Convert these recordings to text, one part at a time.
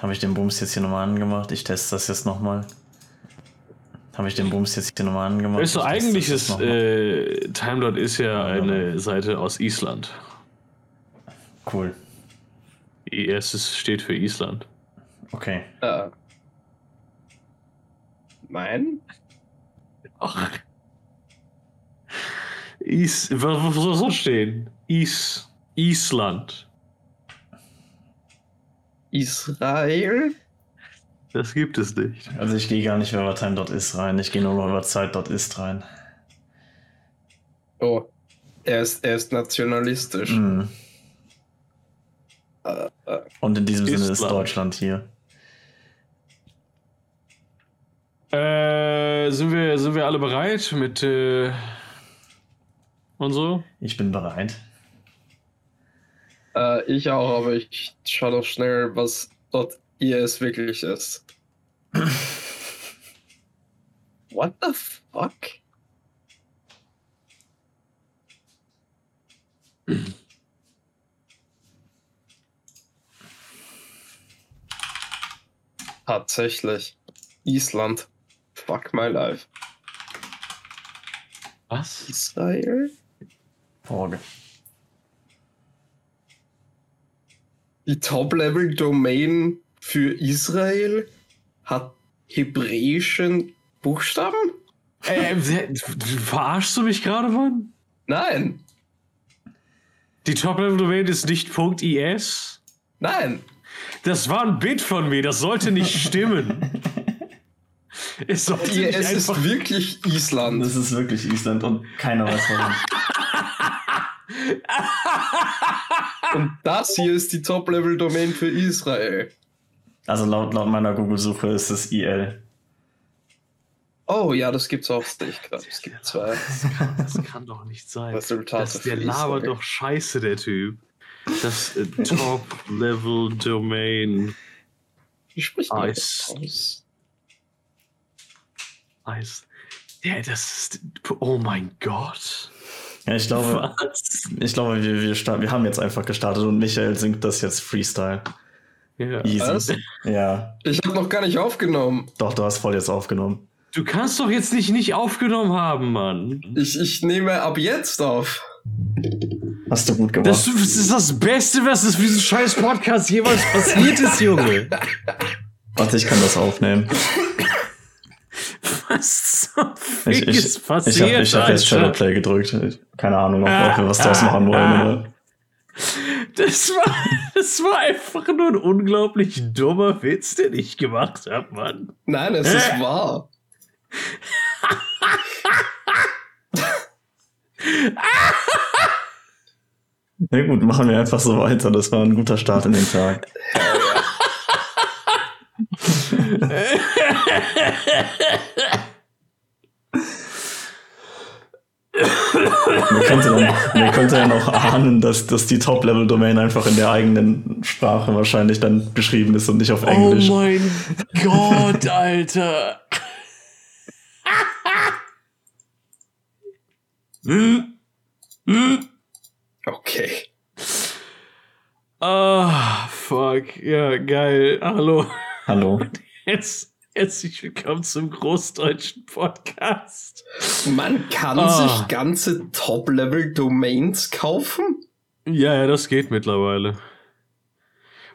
Habe ich den Bums jetzt hier nochmal angemacht? Ich teste das jetzt nochmal. Habe ich den Bums jetzt hier nochmal angemacht? Weißt du, eigentlich ist äh, Timelot ist ja eine Seite aus Island. Cool. Ist- steht für Island. Okay. Äh. Nein? Ach. Is, was, was soll so stehen? Is, Island. Israel? Das gibt es nicht. Also ich gehe gar nicht mehr über Time.is rein. Ich gehe nur noch über Zeit.ist rein. Oh. Er ist, er ist nationalistisch. Äh, Und in diesem Sinne ist. Deutschland hier. Äh, sind wir, sind wir alle bereit mit äh, und so? Ich bin bereit. Äh, ich auch, aber ich schau doch schnell, was dort IS wirklich ist. What the fuck? Tatsächlich. Island. Fuck my life. Was? Israel? Frage. Die Top-Level-Domain für Israel hat hebräischen Buchstaben? Äh, verarschst du mich gerade, Mann? Nein, Die Top-Level-Domain ist nicht .is? nein. Das war ein Bit von mir, das sollte nicht stimmen. es sollte IS nicht ist einfach... wirklich Island. Das ist wirklich Island und keiner weiß warum. Und das hier ist die Top-Level-Domain für Israel. Also laut, laut meiner Google-Suche ist es IL. Oh ja, das gibt's auch nicht gerade. Es gibt zwei Das kann, das kann doch nicht sein. Resultate. Das, der labert doch scheiße, der Typ. Das äh, Top-Level-Domain Wie spricht man Ice. das aus? Eis. Ja, das ist. Oh mein Gott. Ja, ich glaube, Was? ich glaube wir, wir, starten, wir haben jetzt einfach gestartet und Michael singt das jetzt Freestyle. Ja. Easy. Was? Ja, Ich habe noch gar nicht aufgenommen. doch, du hast voll jetzt aufgenommen. Du kannst doch jetzt nicht nicht aufgenommen haben, Mann. Ich, ich nehme ab jetzt auf. Hast du gut gemacht. Das, das ist das Beste, was es für diesen scheiß Podcast jemals passiert ist, Junge. Warte, ich kann das aufnehmen. Was zum Fick Ich, ich, ist ich passiert, habe ich hab jetzt? Shadowplay gedrückt. Ich- Keine Ahnung, ob, ob wir was draus machen wollen. Aber Das war, das war einfach nur ein unglaublich dummer Witz, den ich gemacht habe, Mann. Nein, es ist wahr. na gut, machen wir einfach so weiter. Das war ein guter Start in den Tag. Man könnte, dann, man könnte ja noch ahnen, dass, dass die Top-Level-Domain einfach in der eigenen Sprache wahrscheinlich dann geschrieben ist und nicht auf Englisch. Oh mein Gott, Alter. hm? Hm? Okay. Ah, fuck. Ja, geil. Hallo. Hallo. Jetzt, herzlich willkommen zum Großdeutschen Podcast. Man kann Ah. sich ganze Top-Level-Domains kaufen? Ja, ja, das geht mittlerweile.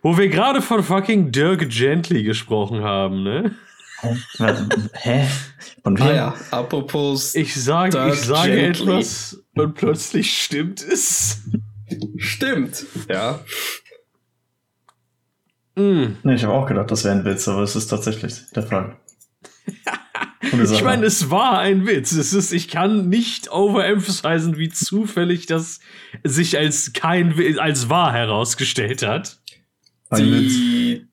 Wo wir gerade von fucking Dirk Gently gesprochen haben, ne? Hä? Von wem? Ah ja, apropos, Ich sage, Dirk ich sage Gently. etwas und plötzlich stimmt es. stimmt. Ja. Mm. Nee, ich habe auch gedacht, das wäre ein Witz, aber es ist tatsächlich der Fall. Ich meine, es war ein Witz. Es ist, ich kann nicht overemphasizen, wie zufällig das sich als kein als wahr herausgestellt hat. Ein Witz. Die,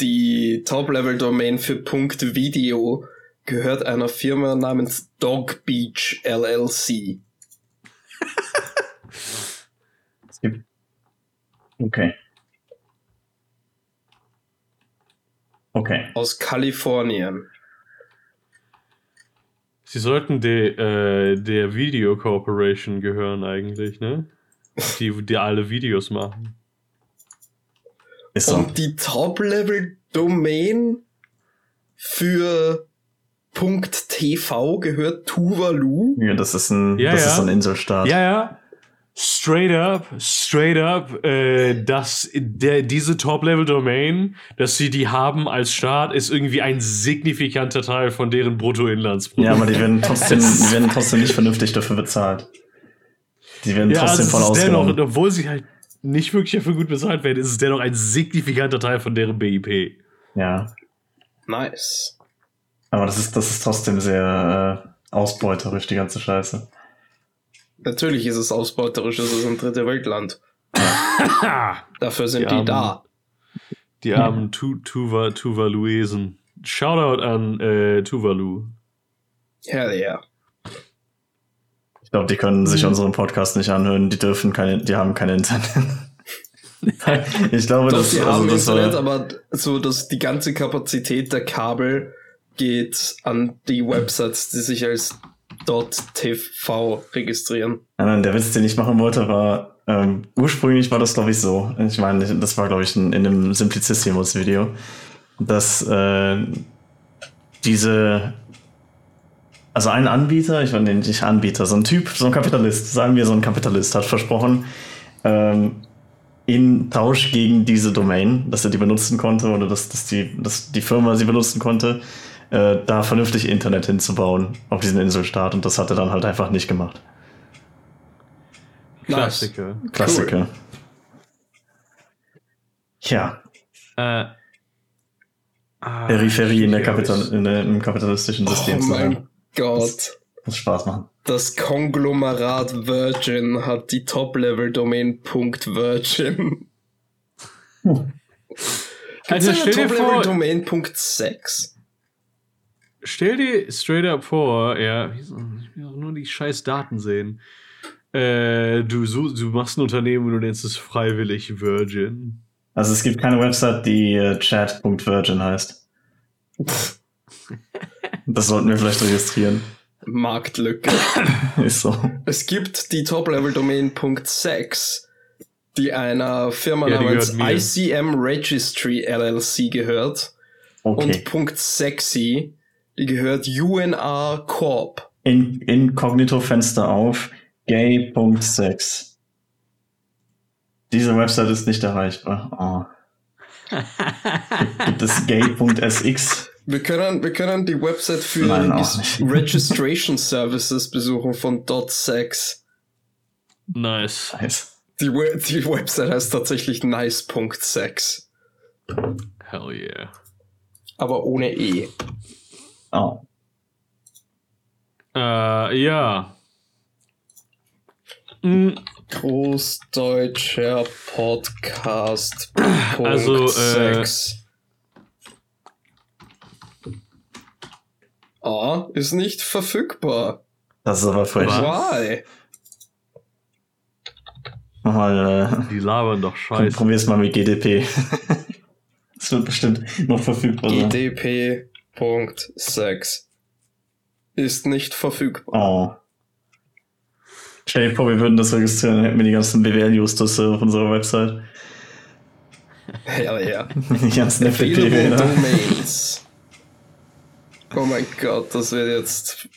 die Top-Level-Domain für Punkt Video gehört einer Firma namens Dog Beach LLC. Es gibt- Okay. Okay. aus Kalifornien. Sie sollten der, äh, der Video Corporation gehören eigentlich, ne? Die, die alle Videos machen. Ist so. Und die Top-Level Domain für .tv gehört Tuvalu. Ja, das ist ein, Ja, das ja. ist ein Inselstaat. Ja, ja. Straight up, straight up, äh, dass der, diese Top-Level-Domain, dass sie die haben als Staat, ist irgendwie ein signifikanter Teil von deren Bruttoinlandsprodukt. Ja, aber die werden trotzdem, die werden trotzdem nicht vernünftig dafür bezahlt. Die werden Ja, trotzdem voll ist dennoch, ausgenommen. obwohl sie halt nicht wirklich dafür gut bezahlt werden, ist es dennoch ein signifikanter Teil von deren BIP. Ja. Nice. Aber das ist, das ist trotzdem sehr äh, ausbeuterisch, die ganze Scheiße. Natürlich ist es ausbeuterisch, es ist ein dritte Weltland. Dafür sind Die die, Armen. da. Die armen tu Tuva Tuvaluesen. Shoutout an äh, Tuvalu. Hell yeah. Ich glaube, die können sich Mhm. unseren Podcast nicht anhören. Die dürfen keine, die haben kein Internet. ich glaube, Doch, das, die also haben das Internet, war, aber so, dass die ganze Kapazität der Kabel geht an die Websites, die sich als .tv registrieren. Nein, der Witz, den ich machen wollte, war, ähm, ursprünglich war das, glaube ich, so. Ich meine, das war, glaube ich, in, in einem Simplicissimus-Video, dass äh, diese, also ein Anbieter, ich meine nicht Anbieter, so ein Typ, so ein Kapitalist, sagen wir so ein Kapitalist, hat versprochen, ähm, in Tausch gegen diese Domain, dass er die benutzen konnte oder dass, dass, die, dass die Firma sie benutzen konnte, äh, da vernünftig Internet hinzubauen auf diesen Inselstaat und das hat er dann halt einfach nicht gemacht. Nice. Klassiker. Klassiker. Ja, Äh, ah, Peripherie in der Kapital in der, im kapitalistischen System Oh zu sein. mein Gott. Muss Spaß machen. Das Konglomerat Virgin hat die Top-Level-Domain .virgin. Also Gibt's eine stell dir vor, Top-Level-Domain .sex? Stell dir straight up vor, ja, ich will auch nur die scheiß Daten sehen. Äh, du, such- du machst ein Unternehmen und du nennst es freiwillig Virgin. Also es gibt keine Website, die äh, chat.virgin heißt. Das sollten wir vielleicht registrieren. Marktlücke. Ist so. Es gibt die Top-Level-Domain .sex, die einer Firma Ja, die namens. ICM Registry LLC gehört. Okay. Und .sexy, die gehört UNR Corp. In, Inkognito-Fenster auf. Gay.sex. Diese Website ist nicht erreichbar. Oh. Gibt, es gay.sx? Wir können, wir können die Website für Nein. Registration Services besuchen von .sex. Nice. Nice. Die, We die Website heißt tatsächlich nice.sex. Hell yeah. Aber ohne E. Oh. Äh, ja. Mm, Großdeutscher Podcast. Also, äh. Ah, ist nicht verfügbar. Das ist aber frech. Why? Mal, äh, die labern doch scheiße. probier's mal mit GDP. Das wird bestimmt noch verfügbar sein. GDP.sex ist nicht verfügbar. Oh. Stell dir vor, wir würden das registrieren, dann hätten wir die ganzen BWL-Justus auf unserer Website. Hell yeah. Die ganzen Available. Domains. Oh mein Gott, das wird jetzt.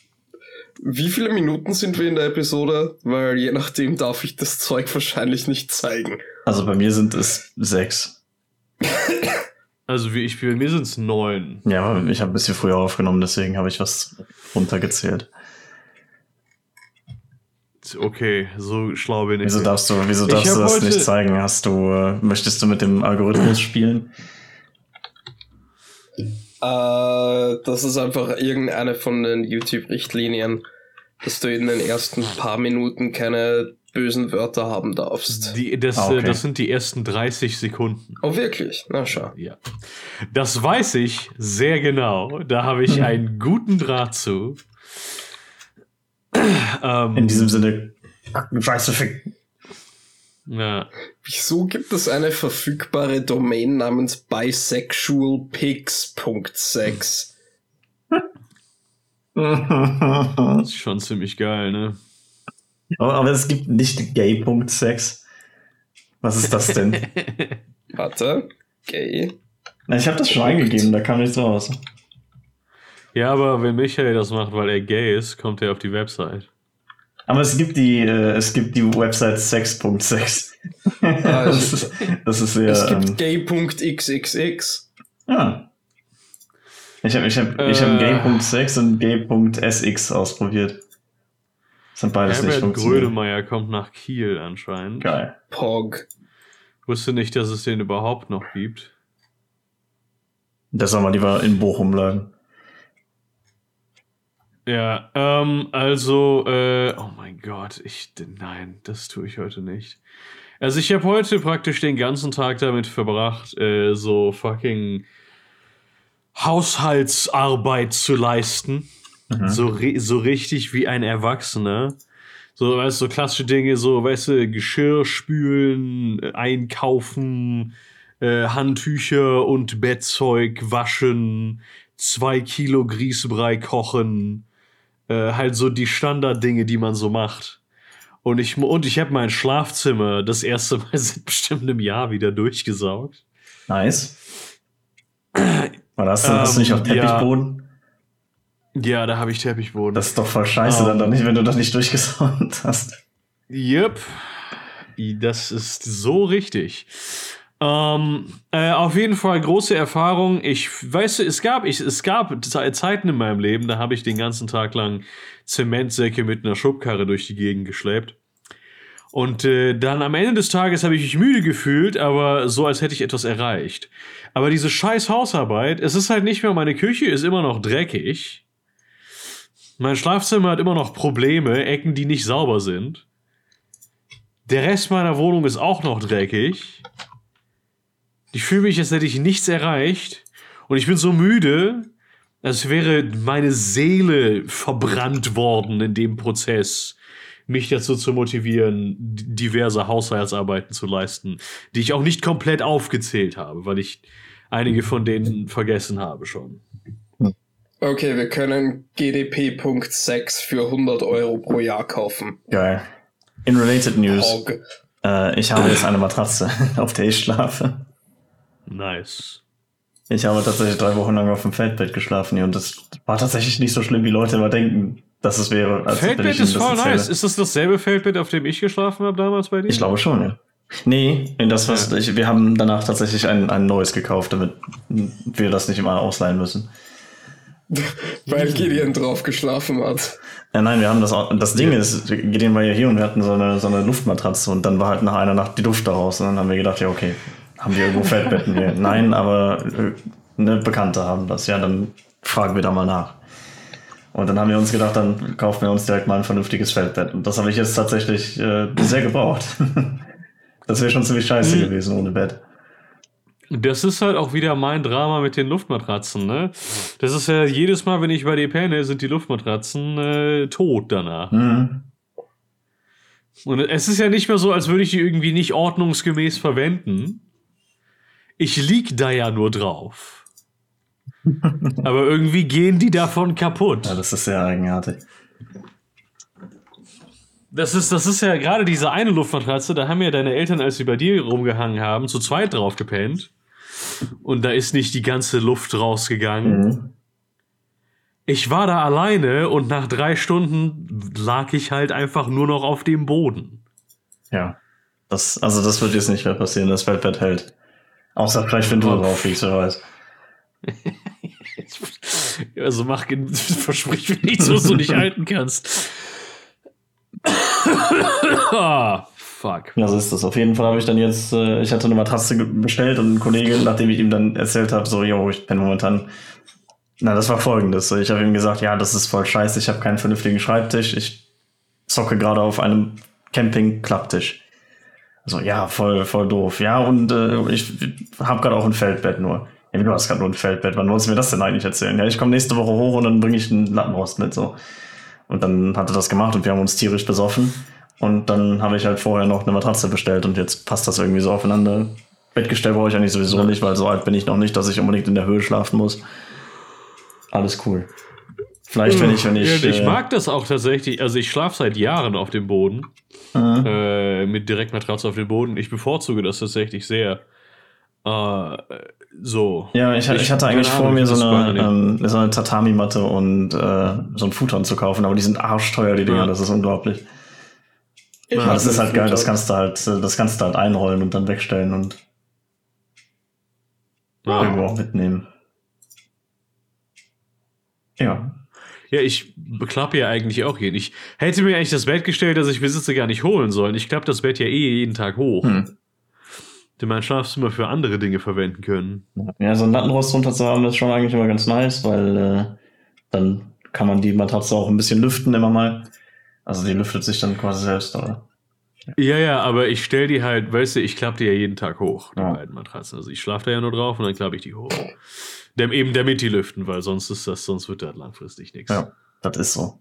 Wie viele Minuten sind wir in der Episode? Weil je nachdem darf ich das Zeug wahrscheinlich nicht zeigen. Also bei mir sind es sechs. Also wie ich bei mir sind es neun. Ja, aber ich habe ein bisschen früher aufgenommen, deswegen habe ich was runtergezählt. Okay, so schlau bin ich. Wieso nicht. darfst du, wieso darfst du das nicht zeigen? Hast du, äh, möchtest du mit dem Algorithmus spielen? Äh, das ist einfach irgendeine von den YouTube-Richtlinien, dass du in den ersten paar Minuten keine bösen Wörter haben darfst. Die, das, Ah, okay. das sind die ersten 30 Sekunden. Oh, wirklich? Na schau. Ja. Das weiß ich sehr genau. Da habe ich einen guten Draht zu. ähm, In diesem Sinne, scheiße, fick. ja. Wieso gibt es eine verfügbare Domain namens bisexualpigs.sex? Das ist schon ziemlich geil, ne? Aber, aber es gibt nicht gay.sex. Was ist das denn? Warte. Gay. Na, ich habe das schon eingegeben, da kam nichts raus. Ja, aber wenn Michael das macht, weil er gay ist, kommt er auf die Website. Aber es gibt die, äh, es gibt die Website sex.sex. Ah, das, es, ist, das ist sehr. es gibt ähm, gay.xxx. ah. Ich habe ich hab, ich hab Äh. gay.sex und gay.sx ausprobiert. Das hat beides nicht Herbert funktioniert. Grönemeyer kommt nach Kiel anscheinend. Geil. Pog. Wusste nicht, dass es den überhaupt noch gibt. Der soll mal lieber in Bochum bleiben. Ja, ähm, also, äh, oh mein Gott, ich, nein, das tue ich heute nicht. Also ich habe heute praktisch den ganzen Tag damit verbracht, äh, so fucking Haushaltsarbeit zu leisten. Mhm. So, so richtig wie ein Erwachsener. So, weißt du, so klassische Dinge, so, weißt du, Geschirr spülen, äh, einkaufen, äh, Handtücher und Bettzeug waschen, zwei Kilo Grießbrei kochen, äh, halt so die Standarddinge, die man so macht. Und ich, und ich habe mein Schlafzimmer das erste Mal seit bestimmt einem Jahr wieder durchgesaugt. Nice. Du, hast du nicht Ähm, auf Teppichboden? Ja, da habe ich Teppichboden. Das ist doch voll scheiße, Ähm. dann doch nicht, wenn du das nicht durchgesaugt hast. Yep. Das ist so richtig. Ähm, äh, auf jeden Fall große Erfahrung. Ich weiß, es gab, ich, es gab Ze- Zeiten in meinem Leben, da habe ich den ganzen Tag lang Zementsäcke mit einer Schubkarre durch die Gegend geschleppt. Und äh, dann am Ende des Tages habe ich mich müde gefühlt, aber so, als hätte ich etwas erreicht. Aber diese scheiß Hausarbeit, es ist halt nicht mehr, meine Küche ist immer noch dreckig. Mein Schlafzimmer hat immer noch Probleme, Ecken, die nicht sauber sind. Der Rest meiner Wohnung ist auch noch dreckig. Ich fühle mich, als hätte ich nichts erreicht. Und ich bin so müde, als wäre meine Seele verbrannt worden in dem Prozess, mich dazu zu motivieren, diverse Haushaltsarbeiten zu leisten, die ich auch nicht komplett aufgezählt habe, weil ich einige von denen vergessen habe schon. Okay, wir können GDP.6 für 100 Euro pro Jahr kaufen. Geil. In related news, äh, ich habe jetzt eine Matratze, auf der ich schlafe. Nice. Ich habe tatsächlich drei Wochen lang auf dem Feldbett geschlafen hier und das war tatsächlich nicht so schlimm, wie Leute immer denken, dass es wäre. als Feldbett ist voll erzähle. nice. Ist das dasselbe Feldbett, auf dem ich geschlafen habe damals bei dir? Ich glaube schon, ja. Nee, in das, was Ja. ich, wir haben danach tatsächlich ein, ein neues gekauft, damit wir das nicht immer ausleihen müssen. Weil Gideon drauf geschlafen hat. Ja, nein, wir haben das auch, das Ding ist, Gideon war ja hier und wir hatten so eine, so eine Luftmatratze und dann war halt nach einer Nacht die Luft daraus und dann haben wir gedacht, ja, okay, haben wir irgendwo Feldbetten hier? Nein, aber äh, eine Bekannte haben das. Ja, dann fragen wir da mal nach. Und dann haben wir uns gedacht, dann kaufen wir uns direkt mal ein vernünftiges Feldbett. Und das habe ich jetzt tatsächlich äh, sehr gebraucht. das wäre schon ziemlich scheiße Mhm. gewesen ohne Bett. Das ist halt auch wieder mein Drama mit den Luftmatratzen, ne? Das ist ja jedes Mal, wenn ich bei dir penne, sind die Luftmatratzen äh, tot danach. Mhm. Und es ist ja nicht mehr so, als würde ich die irgendwie nicht ordnungsgemäß verwenden. Ich lieg da ja nur drauf. Aber irgendwie gehen die davon kaputt. Ja, das ist sehr eigenartig. Das ist, das ist ja gerade diese eine Luftmatratze, da haben ja deine Eltern, als sie bei dir rumgehangen haben, zu zweit drauf gepennt. Und da ist nicht die ganze Luft rausgegangen. Mhm. Ich war da alleine und nach drei Stunden lag ich halt einfach nur noch auf dem Boden. Ja. Das, also das wird jetzt nicht mehr passieren, das Feldbett hält. Außer vielleicht, wenn du drauf liegst, wer weiß. Also mach, versprich mir nichts, was du nicht halten kannst. fuck. Ja, so ist das. Auf jeden Fall habe ich dann jetzt, äh, ich hatte eine Matratze bestellt und ein Kollege, nachdem ich ihm dann erzählt habe, so, yo, ich bin momentan. Na, das war folgendes. Ich habe ihm gesagt, ja, das ist voll scheiße, ich habe keinen vernünftigen Schreibtisch, ich zocke gerade auf einem Camping-Klapptisch. Also, ja, voll, voll doof. Ja, und äh, ich habe gerade auch ein Feldbett nur. Ja, du hast gerade nur ein Feldbett. Wann wolltest du mir das denn eigentlich erzählen? Ja, ich komme nächste Woche hoch und dann bringe ich einen Lattenrost mit, so. Und dann hat er das gemacht und wir haben uns tierisch besoffen. Und dann habe ich halt vorher noch eine Matratze bestellt und jetzt passt das irgendwie so aufeinander. Bettgestell brauche ich eigentlich sowieso nicht, weil so alt bin ich noch nicht, dass ich unbedingt in der Höhe schlafen muss. Alles cool. Vielleicht, wenn ich, wenn ich. Ja, ich äh, mag das auch tatsächlich. Also ich schlafe seit Jahren auf dem Boden. äh, Äh, mit Direktmatratze auf dem Boden. Ich bevorzuge das tatsächlich sehr. Äh, so. Ja, ich, ich hatte eigentlich vor, mir so eine, ähm, so eine Tatami-Matte und äh, so ein Futon zu kaufen, aber die sind arschteuer, die Dinger, ja. das ist unglaublich. Ja, das ist halt geil, das kannst du halt, das kannst du halt einrollen und dann wegstellen und ja. irgendwo auch mitnehmen. Ja. Ja, ich beklappe ja eigentlich auch jeden. Ich hätte mir eigentlich das Bett gestellt, das ich besitze, gar nicht holen sollen. Ich klappe das Bett ja eh jeden Tag hoch. Hm. Den mein Schlafzimmer für andere Dinge verwenden können. Ja, so ein Lattenrost drunter zu haben, ist schon eigentlich immer ganz nice, weil äh, dann kann man die Matratze auch ein bisschen lüften immer mal. Also die lüftet sich dann quasi selbst, oder? Ja, ja, aber ich stell die halt, weißt du, ich klappe die ja jeden Tag hoch, die ja. beiden Matratzen. Also ich schlafe da ja nur drauf und dann klappe ich die hoch. Dem, eben damit die lüften, weil sonst ist das, sonst wird das langfristig nichts. Ja, das ist so.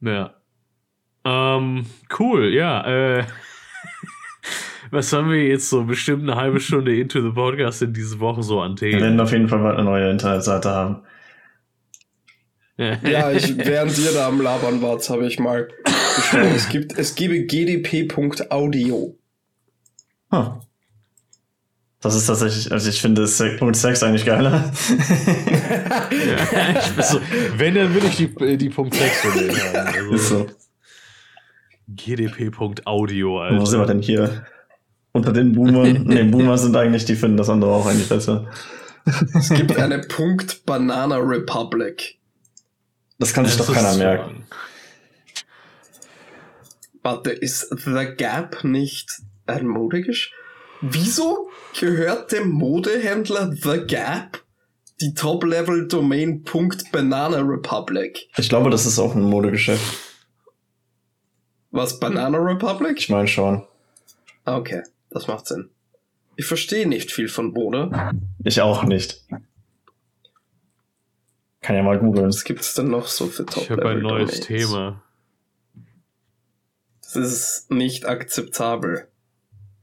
Ja. Ähm, cool, ja. Äh, was haben wir jetzt so bestimmt eine halbe Stunde into the Podcast in diese Woche so an Themen? Wir werden auf jeden Fall bald eine neue Internetseite haben. ja, ich, während ihr da am Labern wart, habe ich mal geschaut. Es gibt, es gebe gdp.audio. Huh. Das ist tatsächlich, also ich finde Punkt Sex eigentlich geiler. ja, so, wenn, dann will ich die, die Punkt Sex von denen haben. Also, ist so. GDP.audio, Alter. Wo sind wir denn hier? Unter den Boomern? ne, Boomer sind eigentlich, die finden das andere auch eigentlich besser. es gibt eine Punkt Banana Republic. Das kann sich das doch keiner merken. Warte, ist The Gap nicht ein Modegesch? Wieso gehört dem Modehändler The Gap die Top-Level-Domain .banana Republic? Ich glaube, das ist auch ein Modegeschäft. Was, Banana Republic? Ich meine schon. Okay, das macht Sinn. Ich verstehe nicht viel von Mode. Ich auch nicht. Kann ja mal googeln. Was gibt es denn noch so für top Ich habe ein neues Thema. Das ist nicht akzeptabel.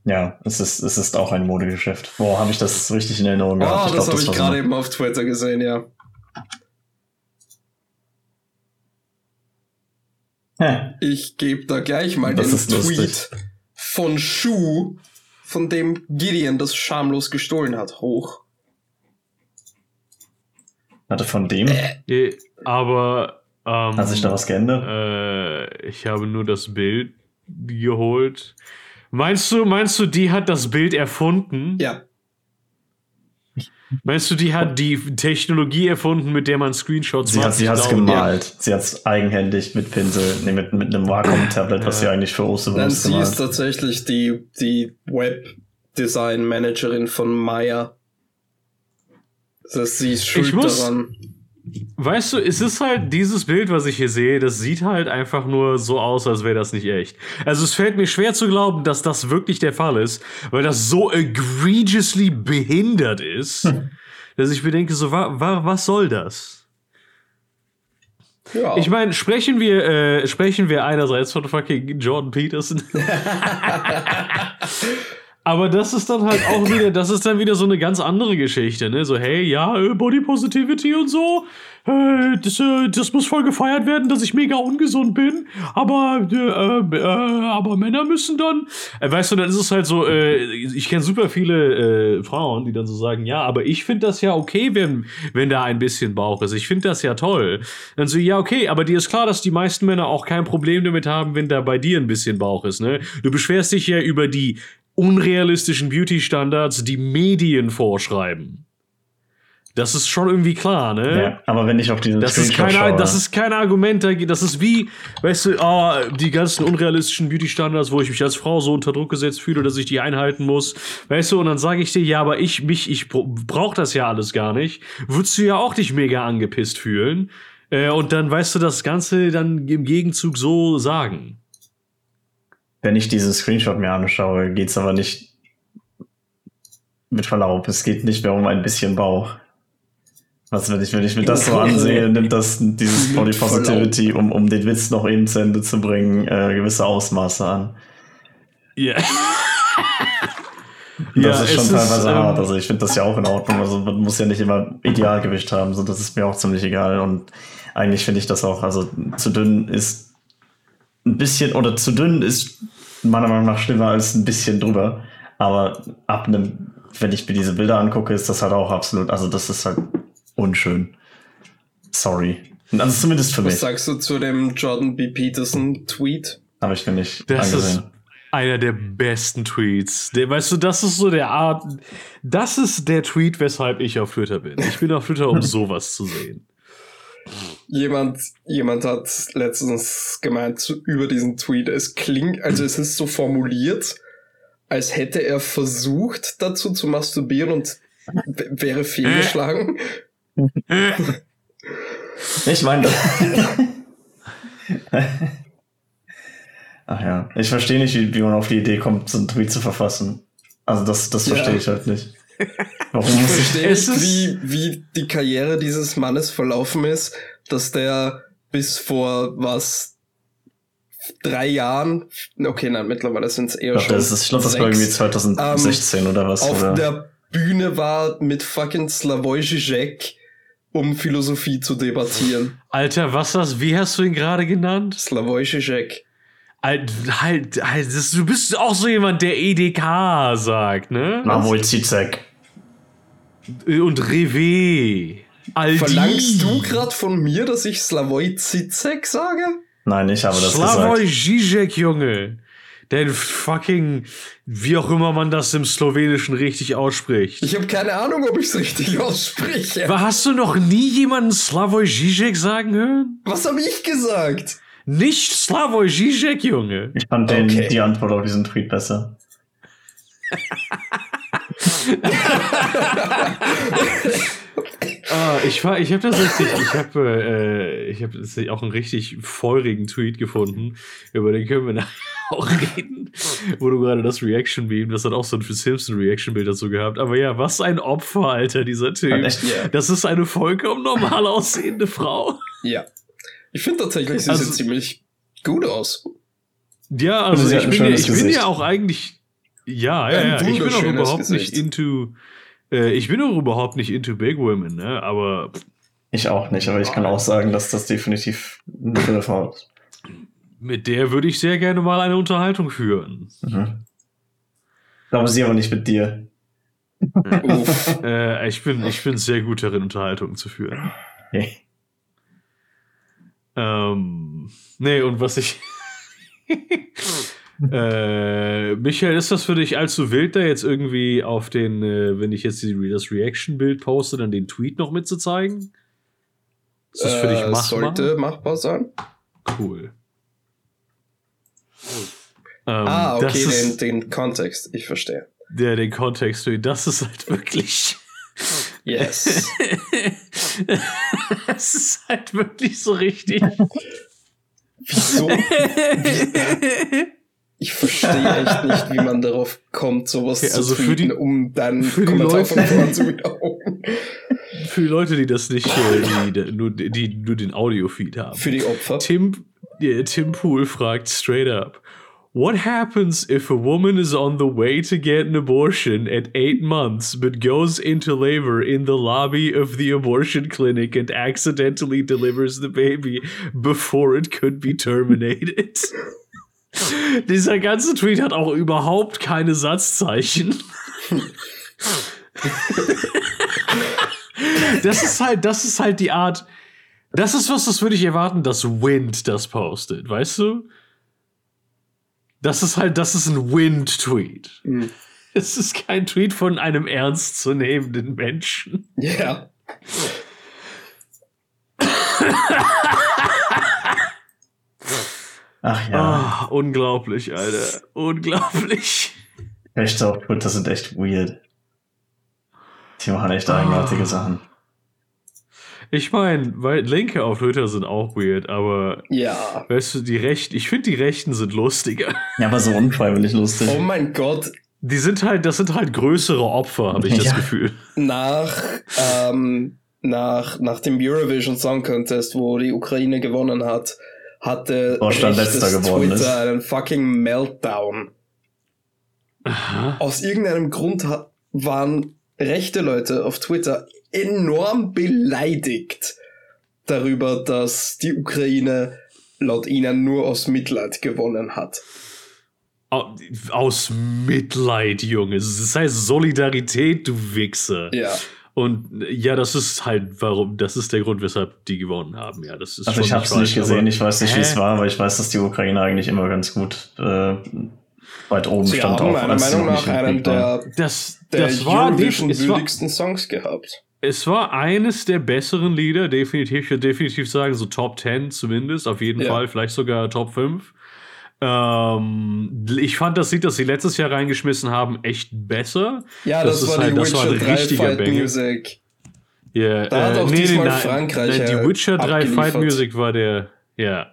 Ja, es ist, es ist auch ein Modegeschäft. Boah, habe ich das richtig in Erinnerung gehabt? Oh, ich das habe ich gerade eben auf Twitter gesehen, ja. Hä? Ich gebe da gleich mal das den Tweet lustig. von Shu, von dem Gideon das schamlos gestohlen hat, hoch. Hatte von dem? Äh, aber ähm, hat sich da was geändert? Äh, ich habe nur das Bild geholt. Meinst du, meinst du, die hat das Bild erfunden? Ja. Meinst du, die hat die Technologie erfunden, mit der man Screenshots sie macht? Hat, sie hat es gemalt. Ja. Sie hat es eigenhändig mit Pinsel, nee, mit, mit einem Wacom-Tablet, was sie eigentlich für Oster benutzt. Sie ist tatsächlich die, die Web-Design-Managerin von Maya. Das heißt, sie ist schuld daran. Weißt du, es ist halt dieses Bild, was ich hier sehe, das sieht halt einfach nur so aus, als wäre das nicht echt. Also es fällt mir schwer zu glauben, dass das wirklich der Fall ist, weil das so egregiously behindert ist, hm. dass ich mir denke, so, wa, wa, was soll das? Ja. Ich meine, sprechen wir, äh, sprechen wir einerseits von fucking Jordan Peterson. Aber das ist dann halt auch wieder, das ist dann wieder so eine ganz andere Geschichte, ne? So, hey, ja, äh, Body Positivity und so, äh, das, äh, das muss voll gefeiert werden, dass ich mega ungesund bin. Aber, äh, äh, aber Männer müssen dann, äh, weißt du, dann ist es halt so, äh, ich kenne super viele äh, Frauen, die dann so sagen, ja, aber ich finde das ja okay, wenn, wenn da ein bisschen Bauch ist. Ich finde das ja toll. Dann so, ja, okay, aber dir ist klar, dass die meisten Männer auch kein Problem damit haben, wenn da bei dir ein bisschen Bauch ist, ne? Du beschwerst dich ja über die unrealistischen Beauty-Standards, die Medien vorschreiben. Das ist schon irgendwie klar, ne? Ja, aber wenn ich auf diesen das ist keine, schaue, Das ist kein Argument, das ist wie, weißt du, oh, die ganzen unrealistischen Beauty-Standards, wo ich mich als Frau so unter Druck gesetzt fühle, dass ich die einhalten muss. Weißt du, und dann sage ich dir, ja, aber ich, mich, ich brauch das ja alles gar nicht. Würdest du ja auch dich mega angepisst fühlen. Äh, und dann weißt du das Ganze dann im Gegenzug so sagen wenn ich diesen Screenshot mir anschaue, geht's aber nicht mit Verlaub, es geht nicht mehr um ein bisschen Bauch. Was, wenn ich, wenn ich mir das so ansehe, nimmt das dieses Body Positivity, um, um den Witz noch eben zu Ende zu bringen, äh, gewisse Ausmaße an. Ja. Yeah. das ja, ist schon teilweise ist, ähm, hart. Also ich finde das ja auch in Ordnung. Also man muss ja nicht immer Idealgewicht haben, so das ist mir auch ziemlich egal. Und eigentlich finde ich das auch, also zu dünn ist ein bisschen, oder zu dünn ist meiner Meinung nach schlimmer als ein bisschen drüber. Aber ab einem, wenn ich mir diese Bilder angucke, ist das halt auch absolut, also das ist halt unschön. Sorry. Also zumindest für Was mich. sagst du zu dem Jordan B. Peterson Tweet? Habe ich mir nicht Das ist angesehen. einer der besten Tweets. Der, weißt du, das ist so der Art. Das ist der Tweet, weshalb ich auf Twitter bin. Ich bin auf Twitter, um sowas zu sehen. Jemand, jemand hat letztens gemeint über diesen Tweet, es klingt, also es ist so formuliert, als hätte er versucht, dazu zu masturbieren und wäre fehlgeschlagen. Ich meine, ach ja, ich verstehe nicht, wie, wie man auf die Idee kommt, so einen Tweet zu verfassen. Also das, das Ja. verstehe ich halt nicht. Warum Ich verstehe nicht, wie, wie die Karriere dieses Mannes verlaufen ist, dass der bis vor was drei Jahren, okay, nein, mittlerweile sind es eher Ich schon glaube, das, ist- ich glaub, das war irgendwie sechs, 2016 oder was. auf Oder? der Bühne war mit fucking Slavoj Žižek, um Philosophie zu debattieren. Alter, was das? Wie hast du ihn gerade genannt? Slavoj Žižek. Halt, halt, halt du bist auch so jemand, der EDK sagt, ne? Mahmoud Zizek. Und Revé. Aldi. Verlangst du gerade von mir, dass ich Slavoj Zizek sage? Nein, ich habe das Slavoj gesagt. Žižek, Junge. Der fucking, wie auch immer man das im Slowenischen richtig ausspricht. Ich habe keine Ahnung, ob ich es richtig ausspreche. Aber hast du noch nie jemanden Slavoj Žižek sagen hören? Was habe ich gesagt? Nicht Slavoj Žižek, Junge. Ich fand den, Okay. die Antwort auf diesen Tweet besser. Ah, ich war, ich habe tatsächlich, ich habe, äh, ich habe auch einen richtig feurigen Tweet gefunden, über den können wir nachher auch reden, wo du gerade das Reaction Meme, das hat auch so ein Simpson Reaction Bild dazu gehabt. Aber ja, was ein Opfer, Alter, dieser Typ. Echt, Ja. Das ist eine vollkommen normal aussehende Frau. Ja. Ich finde tatsächlich, sie Also- sieht ziemlich gut aus. Ja, also hat ich bin, ja, ich bin ja auch eigentlich, ja, ja, ja, ich bin auch überhaupt nicht into, äh, ich bin auch überhaupt nicht into Big Women, ne, aber Ich auch nicht, aber ich kann auch sagen, dass das definitiv eine Frau ist. mit der würde ich sehr gerne mal eine Unterhaltung führen. Mhm. Glaube, sie aber nicht mit dir. Uff. Äh, ich, bin, ich bin sehr gut darin, Unterhaltungen zu führen. Okay. Ähm, nee, und was ich. äh, Michael, ist das für dich allzu wild, da jetzt irgendwie auf den, äh, wenn ich jetzt die, das Reaction-Bild poste, dann den Tweet noch mitzuzeigen? Ist das für dich Äh, machbar? Sollte machbar sein. Cool. Ähm, ah, okay, das ist, den, den Kontext. Ich verstehe. der, den Kontext, das ist halt wirklich. Yes. Es ist halt wirklich so richtig. Wieso? Ich verstehe echt nicht, wie man darauf kommt, sowas Okay, also zu tweeten, die- um die Kommentar Leute- von vorn zu wiederholen. Für die Leute, die das nicht, äh, die, nur, die nur den Audio-Feed haben. Für die Opfer. Tim, Tim Pool fragt straight up. What happens if a woman is on the way to get an abortion at eight months but goes into labor in the lobby of the abortion clinic and accidentally delivers the baby before it could be terminated? Dieser ganze Tweet hat auch überhaupt keine Satzzeichen. das ist halt, das ist halt die Art. Das ist was, das würde ich erwarten, dass Wind das postet, weißt du? Das ist halt, das ist ein Wind-Tweet. Hm. Es ist kein Tweet von einem ernstzunehmenden Menschen. Ja. Ach ja, Ah, unglaublich, Alter. Unglaublich. Rechte auf Twitter sind echt weird. Die machen echt eigenartige Ah. Sachen. Ich meine, weil Linke auf Twitter sind auch weird, aber Ja. weißt du, die Rechten, ich finde die Rechten sind lustiger. Ja, aber so unfreiwillig lustig. Oh mein Gott. Die sind halt, das sind halt größere Opfer, habe ich das Ja. Gefühl. Nach, ähm, nach, nach dem Eurovision Song Contest, wo die Ukraine gewonnen hat, hatte Deutschland rechtes letzter geworden Twitter ist. einen fucking Meltdown. Aha. Aus irgendeinem Grund waren rechte Leute auf Twitter enorm beleidigt darüber, dass die Ukraine laut ihnen nur aus Mitleid gewonnen hat. Aus Mitleid, Junge. Das heißt Solidarität, du Wichser. Ja. Und ja, das ist halt, warum, das ist der Grund, weshalb die gewonnen haben. Ja, das ist also ich habe es nicht gesehen, ich weiß nicht, wie es war, aber ich weiß, dass die Ukraine eigentlich immer ganz gut äh, weit oben Sie stand. haben auch, meiner Meinung nach einen der, das, der das war, würdigsten Songs gehabt. es war eines der besseren Lieder, definitiv, ich würde definitiv sagen, so Top 10 zumindest, auf jeden Ja. Fall, vielleicht sogar Top 5. Ähm, ich fand das Lied, das sie letztes Jahr reingeschmissen haben, echt besser. Ja, Das das, ist war die halt- das war ein Witcher 3 richtiger Fight. Music. Ja, Da hat auch diesmal Frankreich, Nein, die äh, Witcher 3 Fight. Music war der, ja,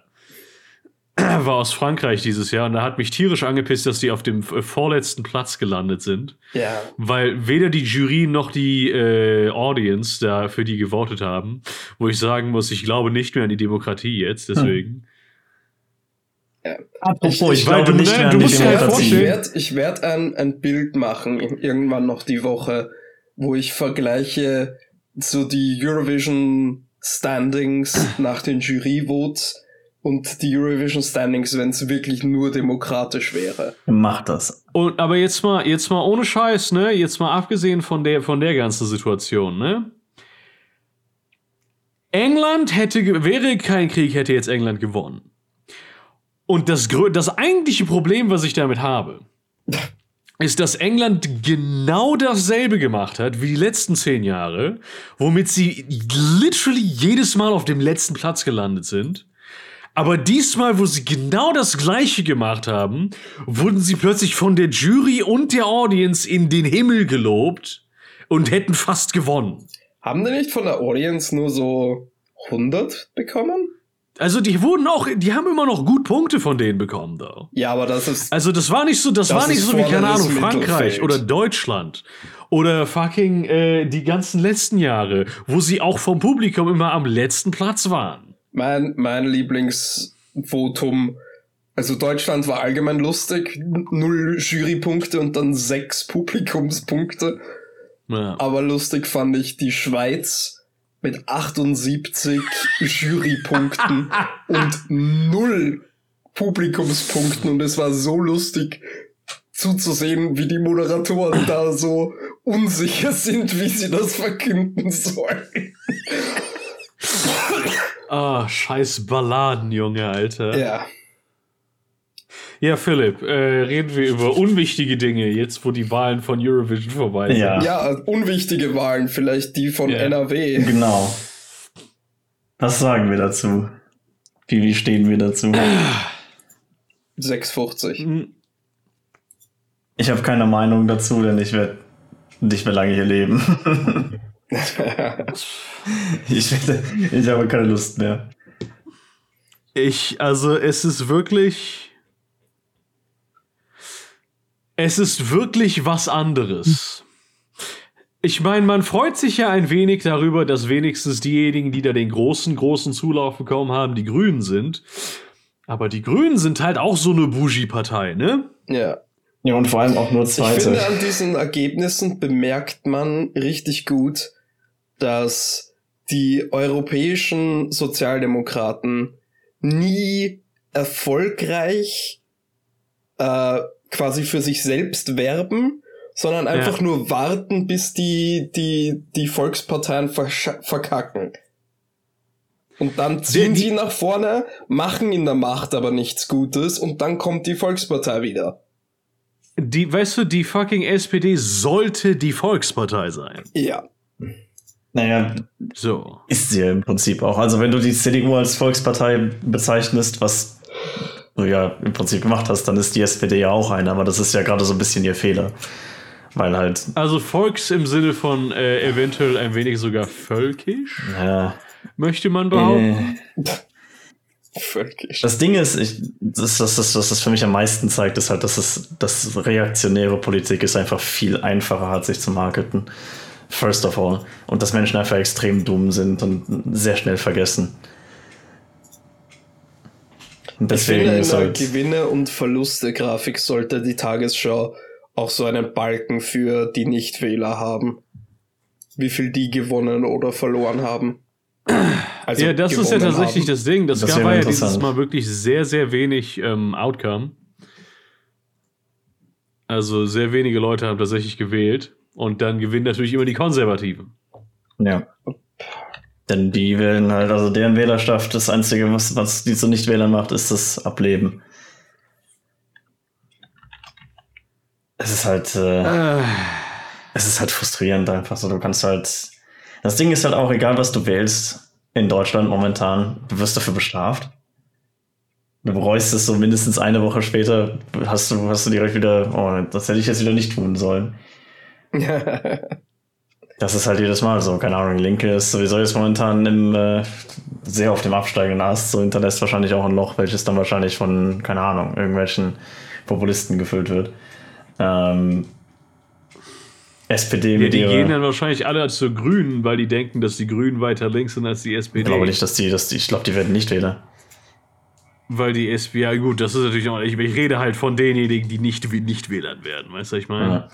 war aus Frankreich dieses Jahr und da hat mich tierisch angepisst, dass die auf dem äh, vorletzten Platz gelandet sind. Ja. Weil weder die Jury noch die äh, Audience da für die gewotet haben, wo ich sagen muss, ich glaube nicht mehr an die Demokratie jetzt, deswegen. Apropos, ich, Ich- weil glaube du- nicht mehr du musst dir halt Ich vorstellen- werde ich werd ein, ein Bild machen, irgendwann noch die Woche, wo ich vergleiche so die Eurovision Standings nach den Jury-Votes und die Eurovision Standings, wenn es wirklich nur demokratisch wäre. Mach das. Und aber jetzt mal, jetzt mal ohne Scheiß, ne? Jetzt mal abgesehen von der, von der ganzen Situation, ne? England hätte, wäre kein Krieg, hätte jetzt England gewonnen. Und das, das eigentliche Problem, was ich damit habe, ist, dass England genau dasselbe gemacht hat wie die letzten zehn Jahre, womit sie literally jedes Mal auf dem letzten Platz gelandet sind. Aber diesmal, wo sie genau das Gleiche gemacht haben, wurden sie plötzlich von der Jury und der Audience in den Himmel gelobt und hätten fast gewonnen. Haben die nicht von der Audience nur so 100 bekommen? Also die wurden auch, die haben immer noch gut Punkte von denen bekommen, da. Ja, aber das ist. Also das war nicht so, das, Das war nicht so wie, keine Ahnung, Frankreich oder Deutschland. Oder fucking äh, die ganzen letzten Jahre, wo sie auch vom Publikum immer am letzten Platz waren. Mein, mein Lieblingsvotum, also Deutschland war allgemein lustig, null Jurypunkte und dann sechs Publikumspunkte. Ja. Aber lustig fand ich die Schweiz mit 78 Jurypunkten und null Publikumspunkten. Und es war so lustig zuzusehen, wie die Moderatoren da so unsicher sind, wie sie das verkünden sollen. Ah, scheiß Balladen, Junge, Alter. Ja. Ja, Philipp, äh, reden wir über unwichtige Dinge, jetzt wo die Wahlen von Eurovision vorbei sind. Ja. Ja, unwichtige Wahlen, vielleicht die von Ja. NRW. Genau. Was sagen wir dazu? Wie, wie stehen wir dazu? 650. Hm, Ich habe keine Meinung dazu, denn ich werde nicht mehr lange hier leben. ich, werde, ich habe keine Lust mehr. Ich, also es ist wirklich. Es ist wirklich was anderes. Ich meine, man freut sich ja ein wenig darüber, dass wenigstens diejenigen, die da den großen, großen Zulauf bekommen haben, die Grünen sind. Aber die Grünen sind halt auch so eine Bougie-Partei, ne? ja. Ja, und vor allem auch nur Ich zweite. finde, an diesen Ergebnissen bemerkt man richtig gut, dass die europäischen Sozialdemokraten nie erfolgreich äh, quasi für sich selbst werben, sondern einfach nur warten, bis die, die, die Volksparteien verkacken. Und dann ziehen Die- sie nach vorne, machen in der Macht aber nichts Gutes und dann kommt die Volkspartei wieder. Die, weißt du, die fucking SPD sollte die Volkspartei sein. Ja. naja, So. ist sie ja im Prinzip auch. Also wenn du die CDU als Volkspartei bezeichnest, was du ja im Prinzip gemacht hast, dann ist die SPD ja auch eine, aber das ist ja gerade so ein bisschen ihr Fehler. Weil halt, Also Volks im Sinne von äh, eventuell ein wenig sogar völkisch, ja, möchte man behaupten. äh, Völkisch. das Ding ist, ich, das, das, das, was das für mich am meisten zeigt, ist halt, dass es, dass reaktionäre Politik ist einfach viel einfacher hat, sich zu marketen. First of all. Und dass Menschen einfach extrem dumm sind und sehr schnell vergessen. Und Ich finde, deswegen in der halt, Gewinne- und Verluste-Grafik sollte die Tagesschau auch so einen Balken für die Nichtwähler haben. Wie viel die gewonnen oder verloren haben. Also ja, das ist ja tatsächlich haben. das Ding. Das, Das gab ja dieses Mal wirklich sehr, sehr wenig ähm, Outcome. Also sehr wenige Leute haben tatsächlich gewählt. Und dann gewinnen natürlich immer die Konservativen. Ja. Denn die wählen halt, also deren Wählerschaft, das Einzige, was, was die zu Nichtwählern macht, ist das Ableben. Es ist halt, äh, Äh, es ist halt frustrierend einfach so. Du kannst halt, das Ding ist halt auch, egal was du wählst in Deutschland momentan, du wirst dafür bestraft. Du bereust es so mindestens eine Woche später, hast du, hast du direkt wieder, oh, das hätte ich jetzt wieder nicht tun sollen. Das ist halt jedes Mal so. Keine Ahnung, Linke ist sowieso jetzt momentan im, äh, sehr auf dem absteigenden Ast. So hinterlässt wahrscheinlich auch ein Loch, welches dann wahrscheinlich von, keine Ahnung, irgendwelchen Populisten gefüllt wird. Ähm, SPD ja, die gehen dann wahrscheinlich alle zu Grünen, weil die denken, dass die Grünen weiter links sind als die ich SPD. glaube nicht, dass die, dass die, ich glaube, die werden nicht Wähler. Weil die SPD, ja gut, das ist natürlich auch, ich, ich rede halt von denjenigen, die nicht, nicht Wählern werden, weißt du, was ich meine? Ja.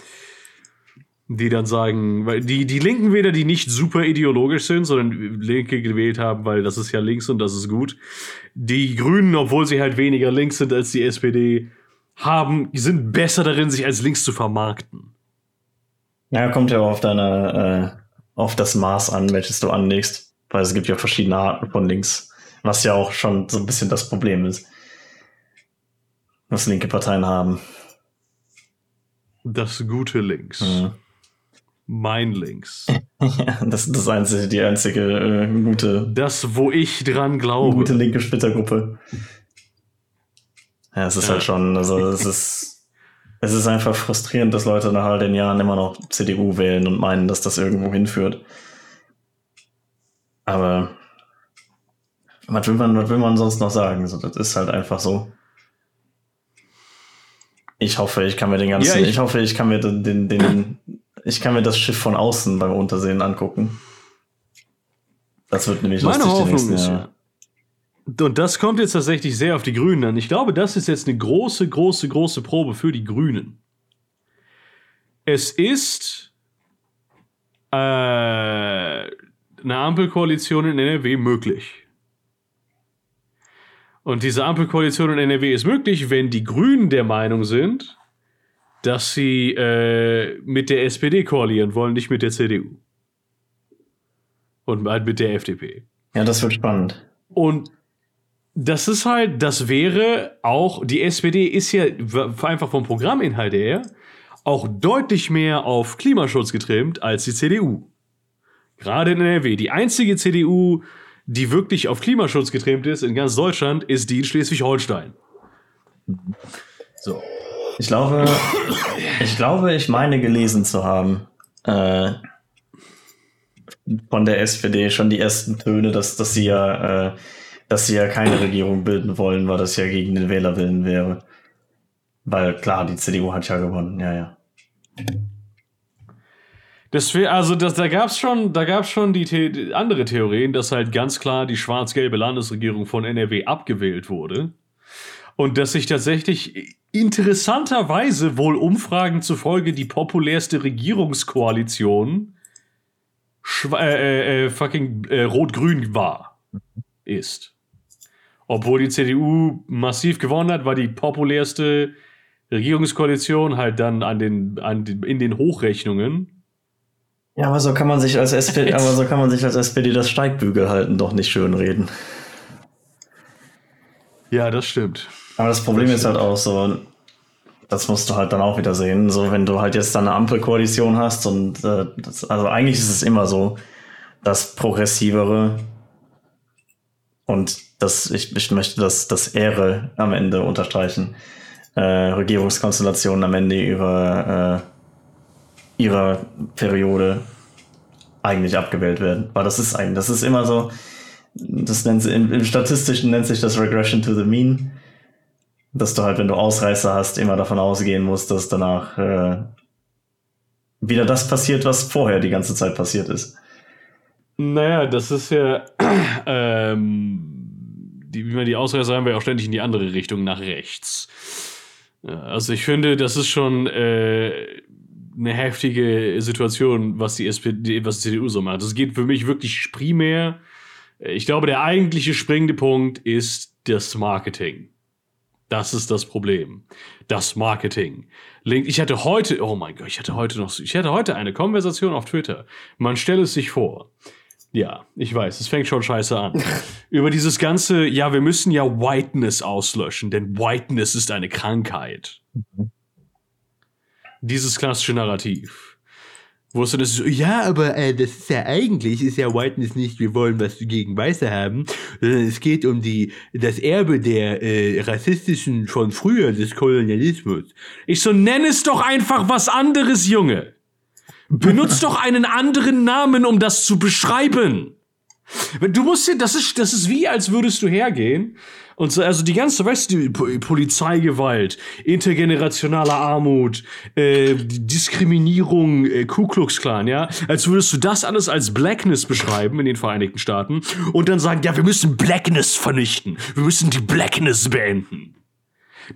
Die dann sagen, weil die, die linken Wähler, die nicht super ideologisch sind, sondern Linke gewählt haben, weil das ist ja links und das ist gut. Die Grünen, obwohl sie halt weniger links sind als die SPD, haben, sind besser darin, sich als links zu vermarkten. Ja, kommt ja auch auf deine, äh, auf das Maß an, welches du anlegst. Weil es gibt ja verschiedene Arten von links. Was ja auch schon so ein bisschen das Problem ist. Was linke Parteien haben. Das gute Links. Mhm. Mein Links. Das ist das einzige, die einzige äh, gute, Das, wo ich dran glaube. gute linke Splittergruppe. Ja, es ist Ja. halt schon, also es ist, es ist einfach frustrierend, dass Leute nach all den Jahren immer noch CDU wählen und meinen, dass das irgendwo hinführt. Aber was will man, was will man sonst noch sagen? So, das ist halt einfach so. Ich hoffe, ich kann mir den ganzen, Ja, ich, ich- hoffe, ich kann mir den, den, den, ich kann mir das Schiff von außen beim Untersehen angucken. Das wird nämlich Meine lustig Hoffnung nächsten ist ja. Und das kommt jetzt tatsächlich sehr auf die Grünen an. Ich glaube, das ist jetzt eine große, große, große Probe für die Grünen. Es ist äh, eine Ampelkoalition in NRW möglich. Und diese Ampelkoalition in NRW ist möglich, wenn die Grünen der Meinung sind, dass sie äh, mit der SPD koalieren wollen, nicht mit der CDU. Und halt mit der FDP. Ja, das wird spannend. Und das ist halt, das wäre auch, die SPD ist ja einfach vom Programminhalt her auch deutlich mehr auf Klimaschutz getrimmt als die CDU. Gerade in NRW. Die einzige CDU, die wirklich auf Klimaschutz getrimmt ist in ganz Deutschland, ist die in Schleswig-Holstein. So. Ich glaube, ich glaube, ich meine gelesen zu haben, äh, von der SPD schon die ersten Töne, dass, dass sie ja, äh, dass sie ja keine Regierung bilden wollen, weil das ja gegen den Wählerwillen wäre. Weil klar, die CDU hat ja gewonnen, ja, ja. Das also das, da gab es schon, da gab's schon die, The andere Theorien, dass halt ganz klar die schwarz-gelbe Landesregierung von NRW abgewählt wurde. Und dass sich tatsächlich interessanterweise wohl Umfragen zufolge die populärste Regierungskoalition schwa- äh, äh, fucking äh, rot-grün war. Ist. Obwohl die CDU massiv gewonnen hat, war die populärste Regierungskoalition halt dann an den, an den, in den Hochrechnungen Ja, aber so kann man sich als SPD, aber so kann man sich als SPD das Steigbügel halten doch nicht schön reden. Ja, das stimmt. Aber das Problem ist halt auch so, das musst du halt dann auch wieder sehen. So, wenn du halt jetzt dann eine Ampelkoalition hast und äh, das, also eigentlich ist es immer so, dass progressivere und das, ich, ich möchte das, das Ehre am Ende unterstreichen, äh, Regierungskonstellationen am Ende ihrer, äh, ihrer Periode eigentlich abgewählt werden. Weil das ist eigentlich, das ist immer so, das nennt im, im Statistischen nennt sich das Regression to the Mean dass du halt, wenn du Ausreißer hast, immer davon ausgehen musst, dass danach äh, wieder das passiert, was vorher die ganze Zeit passiert ist. Naja, das ist ja. ähm, die, wie man die Ausreißer haben wir auch ständig in die andere Richtung, nach rechts. Also ich finde, das ist schon äh, eine heftige Situation, was die SPD, was die CDU so macht. Das geht für mich wirklich primär. Ich glaube, der eigentliche springende Punkt ist das Marketing. Das ist das Problem. Das Marketing. Link, ich hatte heute, oh mein Gott, ich hatte heute noch, ich hatte heute eine Konversation auf Twitter. Man stelle es sich vor. Ja, ich weiß, es fängt schon scheiße an. Über dieses ganze, ja, wir müssen ja Whiteness auslöschen, denn Whiteness ist eine Krankheit. Dieses klassische Narrativ. Wo dann ist so, ja, aber äh, das ist ja eigentlich, ist ja Whiteness nicht, wir wollen was gegen Weiße haben, sondern es geht um die, das Erbe der äh, rassistischen von früher des Kolonialismus. Ich so, nenn es doch einfach was anderes, Junge. Benutzt doch einen anderen Namen, um das zu beschreiben. Du musst dir, das ist, das ist wie, als würdest du hergehen und so, also die ganze, weißt du, Polizeigewalt, intergenerationale Armut, äh, Diskriminierung, äh, Ku Klux Klan, ja, als würdest du das alles als Blackness beschreiben in den Vereinigten Staaten und dann sagen, ja, wir müssen Blackness vernichten, wir müssen die Blackness beenden.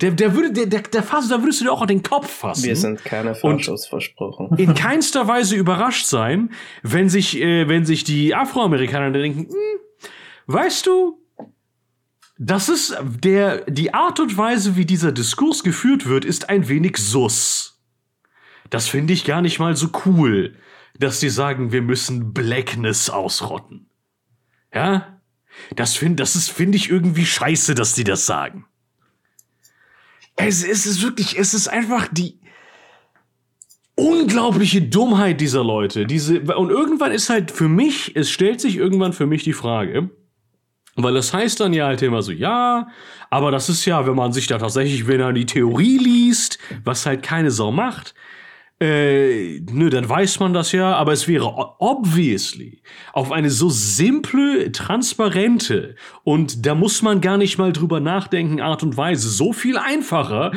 Der, der würde, der, der, der fass, da würdest du dir auch an den Kopf fassen. Wir sind keine Faschos versprochen. In keinster Weise überrascht sein, wenn sich, äh, wenn sich die Afroamerikaner denken, hm, weißt du, das ist der, die Art und Weise, wie dieser Diskurs geführt wird, ist ein wenig sus. Das finde ich gar nicht mal so cool, dass die sagen, wir müssen Blackness ausrotten. Ja? Das finde, das ist, finde ich irgendwie scheiße, dass die das sagen. Es, es ist wirklich, es ist einfach die unglaubliche Dummheit dieser Leute. Diese, und irgendwann ist halt für mich, es stellt sich irgendwann für mich die Frage, weil das heißt dann ja halt immer so, ja, aber das ist ja, wenn man sich da tatsächlich, wenn er die Theorie liest, was halt keine Sau macht, äh, nö, dann weiß man das ja, aber es wäre obviously auf eine so simple, transparente und da muss man gar nicht mal drüber nachdenken, Art und Weise, so viel einfacher,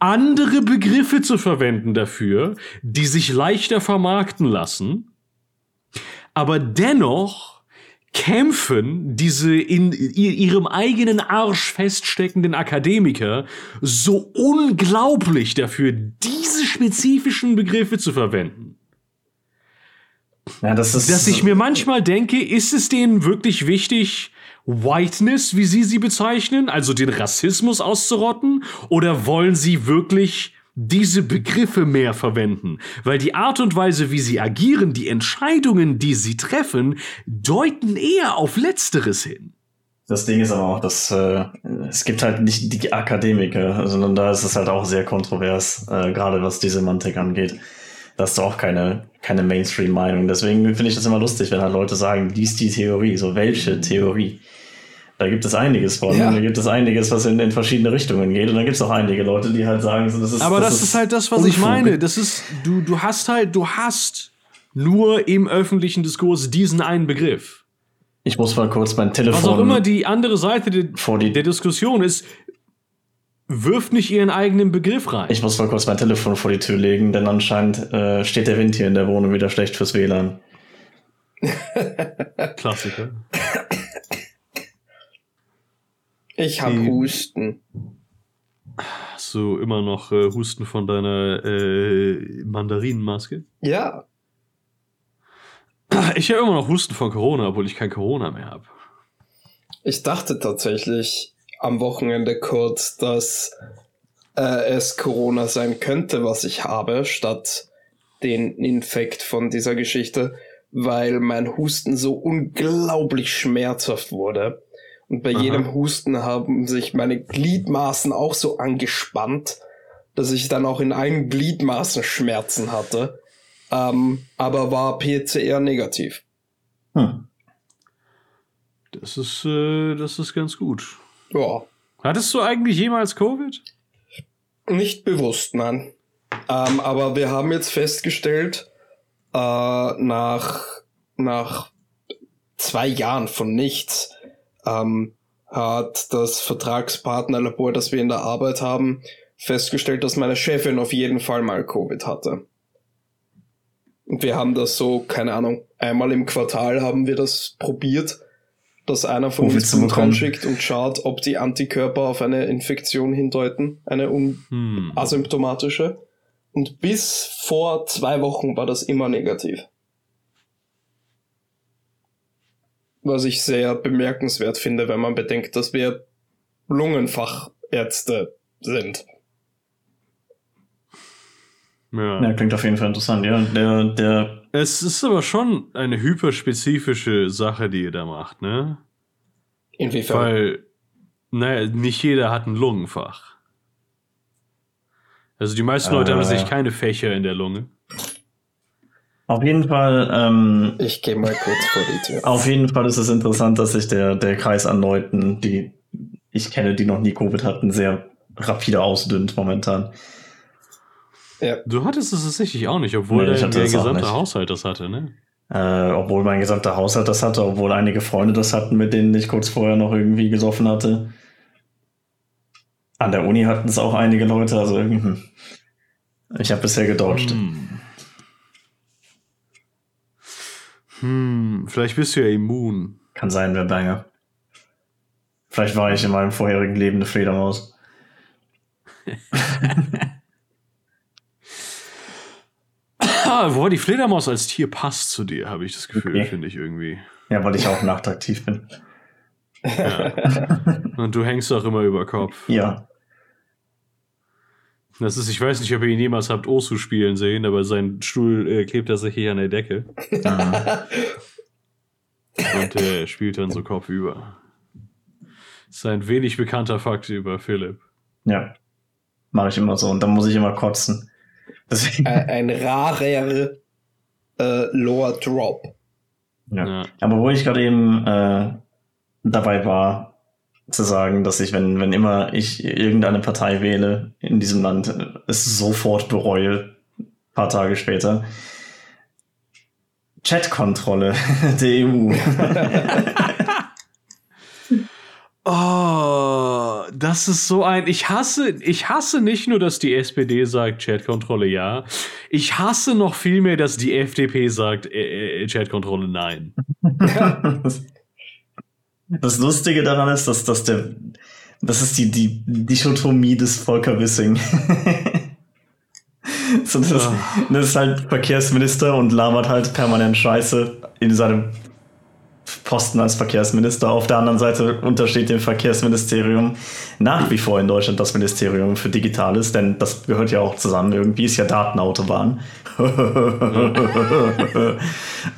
andere Begriffe zu verwenden dafür, die sich leichter vermarkten lassen, aber dennoch kämpfen diese in ihrem eigenen Arsch feststeckenden Akademiker so unglaublich dafür, diese spezifischen Begriffe zu verwenden. Ja, das ist Dass ich mir manchmal denke, ist es denen wirklich wichtig, Whiteness, wie sie sie bezeichnen, also den Rassismus auszurotten, oder wollen sie wirklich diese Begriffe mehr verwenden, weil die Art und Weise, wie sie agieren, die Entscheidungen, die sie treffen, deuten eher auf Letzteres hin. Das Ding ist aber auch, dass äh, es gibt halt nicht die Akademiker, sondern da ist es halt auch sehr kontrovers, äh, gerade was die Semantik angeht. Da hast du auch keine, keine Mainstream-Meinung. Deswegen finde ich das immer lustig, wenn halt Leute sagen, dies die Theorie. So, welche Theorie? Da gibt es einiges von. Ja. Da gibt es einiges, was in, in verschiedene Richtungen geht. Und dann gibt es auch einige Leute, die halt sagen, das ist. Aber das, das ist, halt das, was Unfug. ich meine. Das ist, du, du hast halt, du hast nur im öffentlichen Diskurs diesen einen Begriff. Ich muss mal kurz mein Telefon. Was auch immer die andere Seite de, die der Diskussion ist, wirft nicht ihren eigenen Begriff rein. Ich muss mal kurz mein Telefon vor die Tür legen, denn anscheinend äh, steht der Wind hier in der Wohnung wieder schlecht fürs WLAN. Klassiker. Ich habe Husten. Hast du immer noch äh, Husten von deiner äh, Mandarinenmaske? Ja. Ich habe immer noch Husten von Corona, obwohl ich kein Corona mehr habe. Ich dachte tatsächlich am Wochenende kurz, dass äh, es Corona sein könnte, was ich habe, statt den Infekt von dieser Geschichte, weil mein Husten so unglaublich schmerzhaft wurde. Und bei Aha. jedem Husten haben sich meine Gliedmaßen auch so angespannt, dass ich dann auch in allen Gliedmaßen Schmerzen hatte. Ähm, aber war PCR negativ. Hm. Das ist, äh, das ist ganz gut. Ja. Hattest du eigentlich jemals Covid? Nicht bewusst, nein. Ähm, aber wir haben jetzt festgestellt, äh, nach, nach zwei Jahren von nichts, ähm, hat das Vertragspartnerlabor, das wir in der Arbeit haben, festgestellt, dass meine Chefin auf jeden Fall mal Covid hatte. Und wir haben das so, keine Ahnung, einmal im Quartal haben wir das probiert, dass einer von uns Blut schickt und schaut, ob die Antikörper auf eine Infektion hindeuten, eine hm. asymptomatische. Und bis vor zwei Wochen war das immer negativ was ich sehr bemerkenswert finde, wenn man bedenkt, dass wir Lungenfachärzte sind. Ja. ja, klingt auf jeden Fall interessant, ja. Der, der es ist aber schon eine hyperspezifische Sache, die ihr da macht, ne? Inwiefern? Weil, naja, nicht jeder hat ein Lungenfach. Also die meisten Leute äh, haben sich keine Fächer in der Lunge. Auf jeden Fall. Ähm, ich gehe mal kurz vor die Tür. Auf jeden Fall ist es interessant, dass sich der, der Kreis an Leuten, die ich kenne, die noch nie Covid hatten, sehr rapide ausdünnt momentan. Ja. Du hattest es tatsächlich auch nicht, obwohl nee, dein, der gesamte Haushalt das hatte, ne? Äh, obwohl mein gesamter Haushalt das hatte, obwohl einige Freunde das hatten, mit denen ich kurz vorher noch irgendwie gesoffen hatte. An der Uni hatten es auch einige Leute, also hm. ich habe bisher gedodged. Hm. Vielleicht bist du ja immun. Kann sein, wer Banger. Vielleicht war ich in meinem vorherigen Leben eine Fledermaus. Ah, wo die Fledermaus als Tier passt zu dir, habe ich das Gefühl, okay. finde ich irgendwie. Ja, weil ich auch nachtaktiv bin. Ja. Und du hängst auch immer über Kopf. Ja. Das ist, ich weiß nicht, ob ihr ihn jemals habt Osu spielen sehen, aber sein Stuhl äh, klebt tatsächlich an der Decke. Und er spielt dann so Kopf über. Das ist ein wenig bekannter Fakt über Philipp. Ja. Mache ich immer so. Und dann muss ich immer kotzen. Deswegen. Ein, ein rarer äh, Lower Drop. Ja. ja. Aber wo ich gerade eben äh, dabei war, zu sagen, dass ich, wenn, wenn immer ich irgendeine Partei wähle in diesem Land, es sofort bereue, paar Tage später. Chatkontrolle der EU. oh, das ist so ein. Ich hasse, ich hasse nicht nur, dass die SPD sagt Chatkontrolle ja. Ich hasse noch viel mehr, dass die FDP sagt äh, äh, Chatkontrolle nein. Das Lustige daran ist, dass, dass der, das ist die, die Dichotomie des Volker Wissing. so, das, oh. das ist halt Verkehrsminister und labert halt permanent Scheiße in seinem Posten als Verkehrsminister. Auf der anderen Seite untersteht dem Verkehrsministerium nach wie vor in Deutschland das Ministerium für Digitales, denn das gehört ja auch zusammen. Irgendwie ist ja Datenautobahn.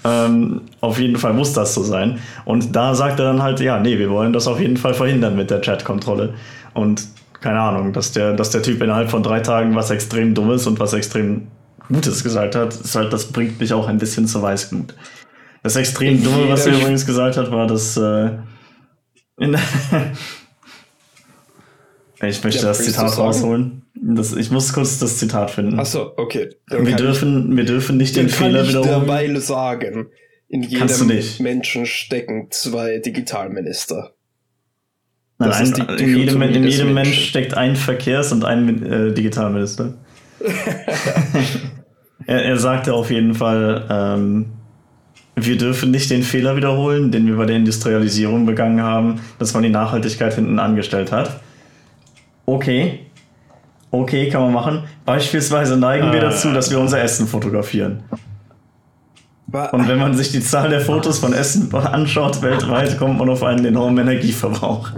ähm, auf jeden Fall muss das so sein. Und da sagt er dann halt, ja, nee, wir wollen das auf jeden Fall verhindern mit der Chatkontrolle. Und keine Ahnung, dass der, dass der Typ innerhalb von drei Tagen was extrem Dummes und was extrem Gutes gesagt hat, ist halt, das bringt mich auch ein bisschen zur Weißglut. Das extrem Dumme, was er übrigens gesagt hat, war, dass äh, Ich möchte ja, das Zitat rausholen. Das, ich muss kurz das Zitat finden. Achso, okay. wir dürfen, wir dürfen nicht den Fehler wiederholen. Ich derweil sagen, in jedem Menschen stecken zwei Digitalminister. Nein, ein, die, in jedem, in jedem Mensch steckt ein Verkehrs- und ein äh, Digitalminister. er, er sagte auf jeden Fall, ähm, wir dürfen nicht den Fehler wiederholen, den wir bei der Industrialisierung begangen haben, dass man die Nachhaltigkeit hinten angestellt hat. Okay. Okay, kann man machen. Beispielsweise neigen äh. wir dazu, dass wir unser Essen fotografieren. Und wenn man sich die Zahl der Fotos von Essen anschaut weltweit, kommt man auf einen enormen Energieverbrauch.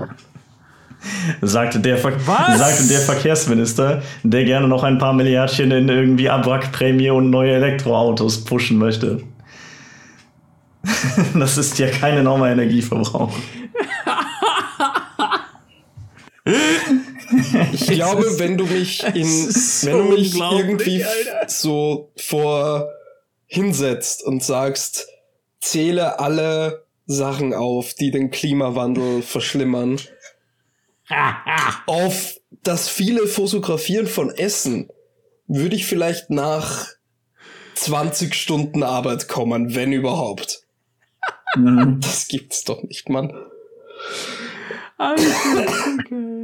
Sagte der, Ver sagte der Verkehrsminister, der gerne noch ein paar Milliardchen in irgendwie Abwrackprämie und neue Elektroautos pushen möchte. das ist ja kein enormer Energieverbrauch. Ich glaube, wenn du mich in, so wenn du mich irgendwie Alter. so vor hinsetzt und sagst, zähle alle Sachen auf, die den Klimawandel verschlimmern, auf das viele Fotografieren von Essen, würde ich vielleicht nach 20 Stunden Arbeit kommen, wenn überhaupt. Mhm. Das gibt's doch nicht, Mann.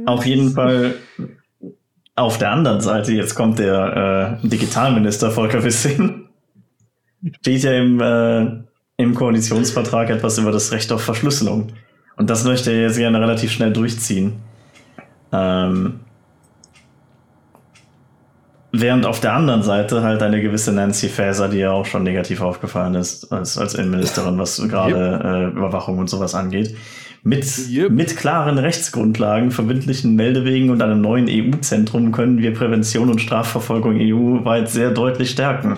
Auf jeden Fall auf der anderen Seite, jetzt kommt der äh, Digitalminister Volker Wissing, steht ja im, äh, im Koalitionsvertrag etwas über das Recht auf Verschlüsselung. Und das möchte er jetzt gerne relativ schnell durchziehen. Ähm, während auf der anderen Seite halt eine gewisse Nancy Faeser, die ja auch schon negativ aufgefallen ist als, als Innenministerin, was gerade äh, Überwachung und sowas angeht, Mit, Yep. mit klaren Rechtsgrundlagen, verbindlichen Meldewegen und einem neuen EU-Zentrum können wir Prävention und Strafverfolgung EU-weit sehr deutlich stärken.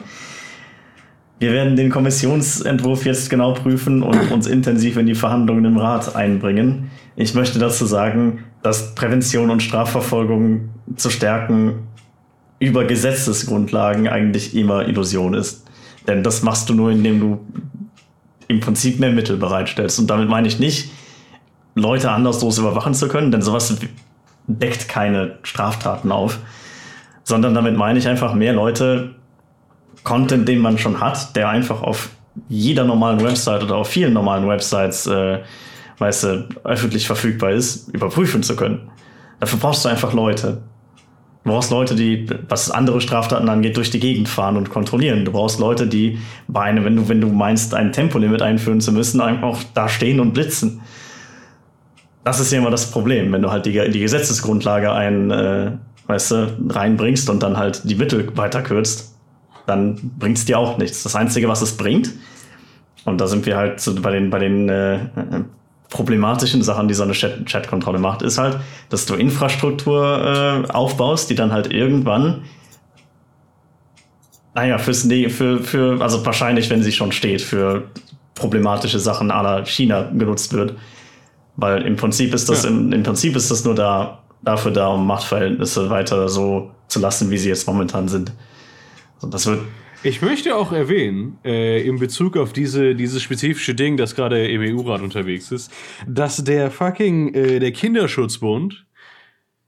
Wir werden den Kommissionsentwurf jetzt genau prüfen und uns intensiv in die Verhandlungen im Rat einbringen. Ich möchte dazu sagen, dass Prävention und Strafverfolgung zu stärken über Gesetzesgrundlagen eigentlich immer Illusion ist. Denn das machst du nur, indem du im Prinzip mehr Mittel bereitstellst. Und damit meine ich nicht, Leute anderslos überwachen zu können, denn sowas deckt keine Straftaten auf, sondern damit meine ich einfach mehr Leute, Content, den man schon hat, der einfach auf jeder normalen Website oder auf vielen normalen Websites, äh, weißt du, öffentlich verfügbar ist, überprüfen zu können. Dafür brauchst du einfach Leute. Du brauchst Leute, die, was andere Straftaten angeht, durch die Gegend fahren und kontrollieren. Du brauchst Leute, die bei einem, wenn du, wenn du meinst, ein Tempolimit einführen zu müssen, einfach da stehen und blitzen. Das ist ja immer das Problem, wenn du halt die, die Gesetzesgrundlage ein, äh, weißt du, reinbringst und dann halt die Mittel weiterkürzt, dann bringt es dir auch nichts. Das Einzige, was es bringt, und da sind wir halt bei den, bei den äh, problematischen Sachen, die so eine Chat- Chat-Kontrolle macht, ist halt, dass du Infrastruktur äh, aufbaust, die dann halt irgendwann, naja, fürs ne für, für, also wahrscheinlich, wenn sie schon steht, für problematische Sachen aller China genutzt wird. Weil im Prinzip ist das, Ja. im, im Prinzip ist das nur da, dafür da, um Machtverhältnisse weiter so zu lassen, wie sie jetzt momentan sind. Also das wird Ich möchte auch erwähnen, äh, in Bezug auf diese, dieses spezifische Ding, das gerade im EU-Rat unterwegs ist, dass der fucking, äh, der Kinderschutzbund,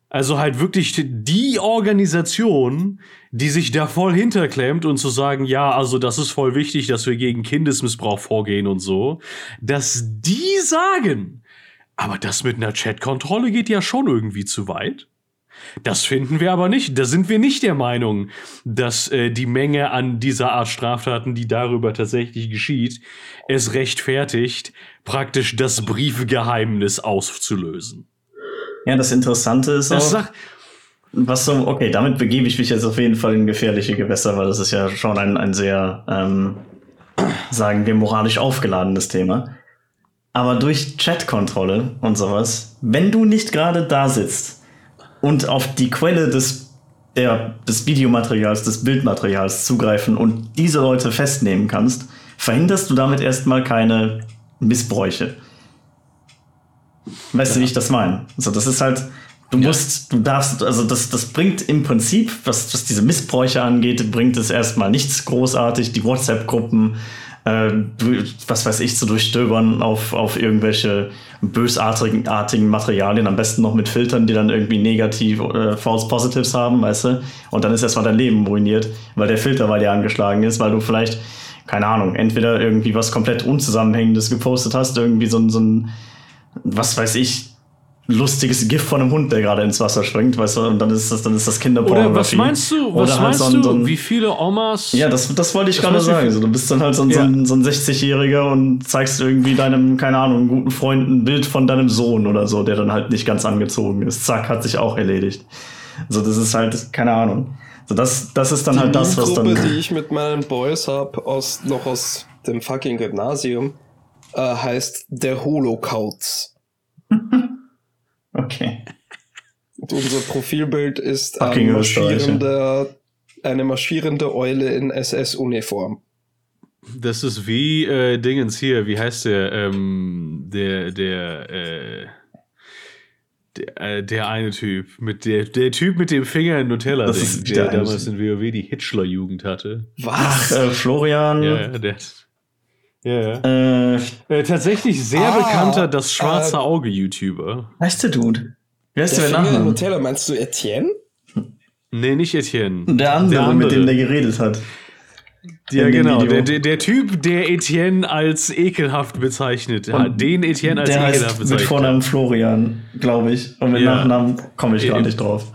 also halt wirklich die Organisation, die sich da voll hinterklemmt und zu sagen, ja, also das ist voll wichtig, dass wir gegen Kindesmissbrauch vorgehen und so, dass die sagen, aber das mit einer Chat-Kontrolle geht ja schon irgendwie zu weit. Das finden wir aber nicht. Da sind wir nicht der Meinung, dass äh, die Menge an dieser Art Straftaten, die darüber tatsächlich geschieht, es rechtfertigt, praktisch das Briefgeheimnis auszulösen. Ja, das Interessante ist Das auch, sagt, was so, okay, damit begebe ich mich jetzt auf jeden Fall in gefährliche Gewässer, weil das ist ja schon ein, ein sehr, ähm, sagen wir, moralisch aufgeladenes Thema. Aber durch Chat-Kontrolle und sowas, wenn du nicht gerade da sitzt und auf die Quelle des, der, des Videomaterials, des Bildmaterials zugreifen und diese Leute festnehmen kannst, verhinderst du damit erstmal keine Missbräuche. Weißt du, wie ich das meine? Also, das ist halt, du musst, du darfst, also das, das bringt im Prinzip, was, was diese Missbräuche angeht, bringt es erstmal nichts großartig. Die WhatsApp-Gruppen, äh, was weiß ich, zu durchstöbern auf, auf irgendwelche bösartigen artigen Materialien, am besten noch mit Filtern, die dann irgendwie negativ äh, False Positives haben, weißt du? Und dann ist erstmal dein Leben ruiniert, weil der Filter bei dir angeschlagen ist, weil du vielleicht, keine Ahnung, entweder irgendwie was komplett Unzusammenhängendes gepostet hast, irgendwie so so ein was weiß ich, lustiges GIF von einem Hund, der gerade ins Wasser springt, weißt du, und dann ist das, dann ist das Kinderpornografie. oder was meinst du, was Oder halt meinst so ein- du, so ein- wie viele Omas ja, das, das wollte ich gerade du, sagen. So, du bist dann halt so ein, so ein, so ein 60-Jähriger und zeigst irgendwie deinem, keine Ahnung, guten Freund ein Bild von deinem Sohn oder so, der dann halt nicht ganz angezogen ist. Zack, hat sich auch erledigt. So, das ist halt, keine Ahnung. So, das, das ist dann die halt das, was dann. Gruppe, die ich mit meinen Boys hab, aus, noch aus dem fucking Gymnasium, äh, heißt der Holocaust. Okay. Und unser Profilbild ist ein marschierender, eine marschierende Eule in SS-Uniform. Das ist wie äh, Dingens hier, wie heißt der? Ähm, der, der, äh, der, äh, der eine Typ, mit der, der Typ mit dem Finger in Nutella, Das ist der der damals in WoW die Hitchler-Jugend hatte. Ach, Was? äh, Florian. Ja, der. Ja, ja. Äh, Äh, tatsächlich sehr Ah, bekannter, das schwarze äh, Auge-YouTuber. heißt der Dude? Wie heißt der der, Nachname? Nutella, meinst du Etienne? Nee, nicht Etienne. Der andere, Der mit dem andere. der geredet hat. Ja, genau. Der, der, der Typ, der Etienne als ekelhaft bezeichnet. hat. Und Den Etienne als der ekelhaft heißt mit bezeichnet. Vornamen Florian, glaube ich. Und mit Ja. Nachnamen komme ich gar nicht drauf.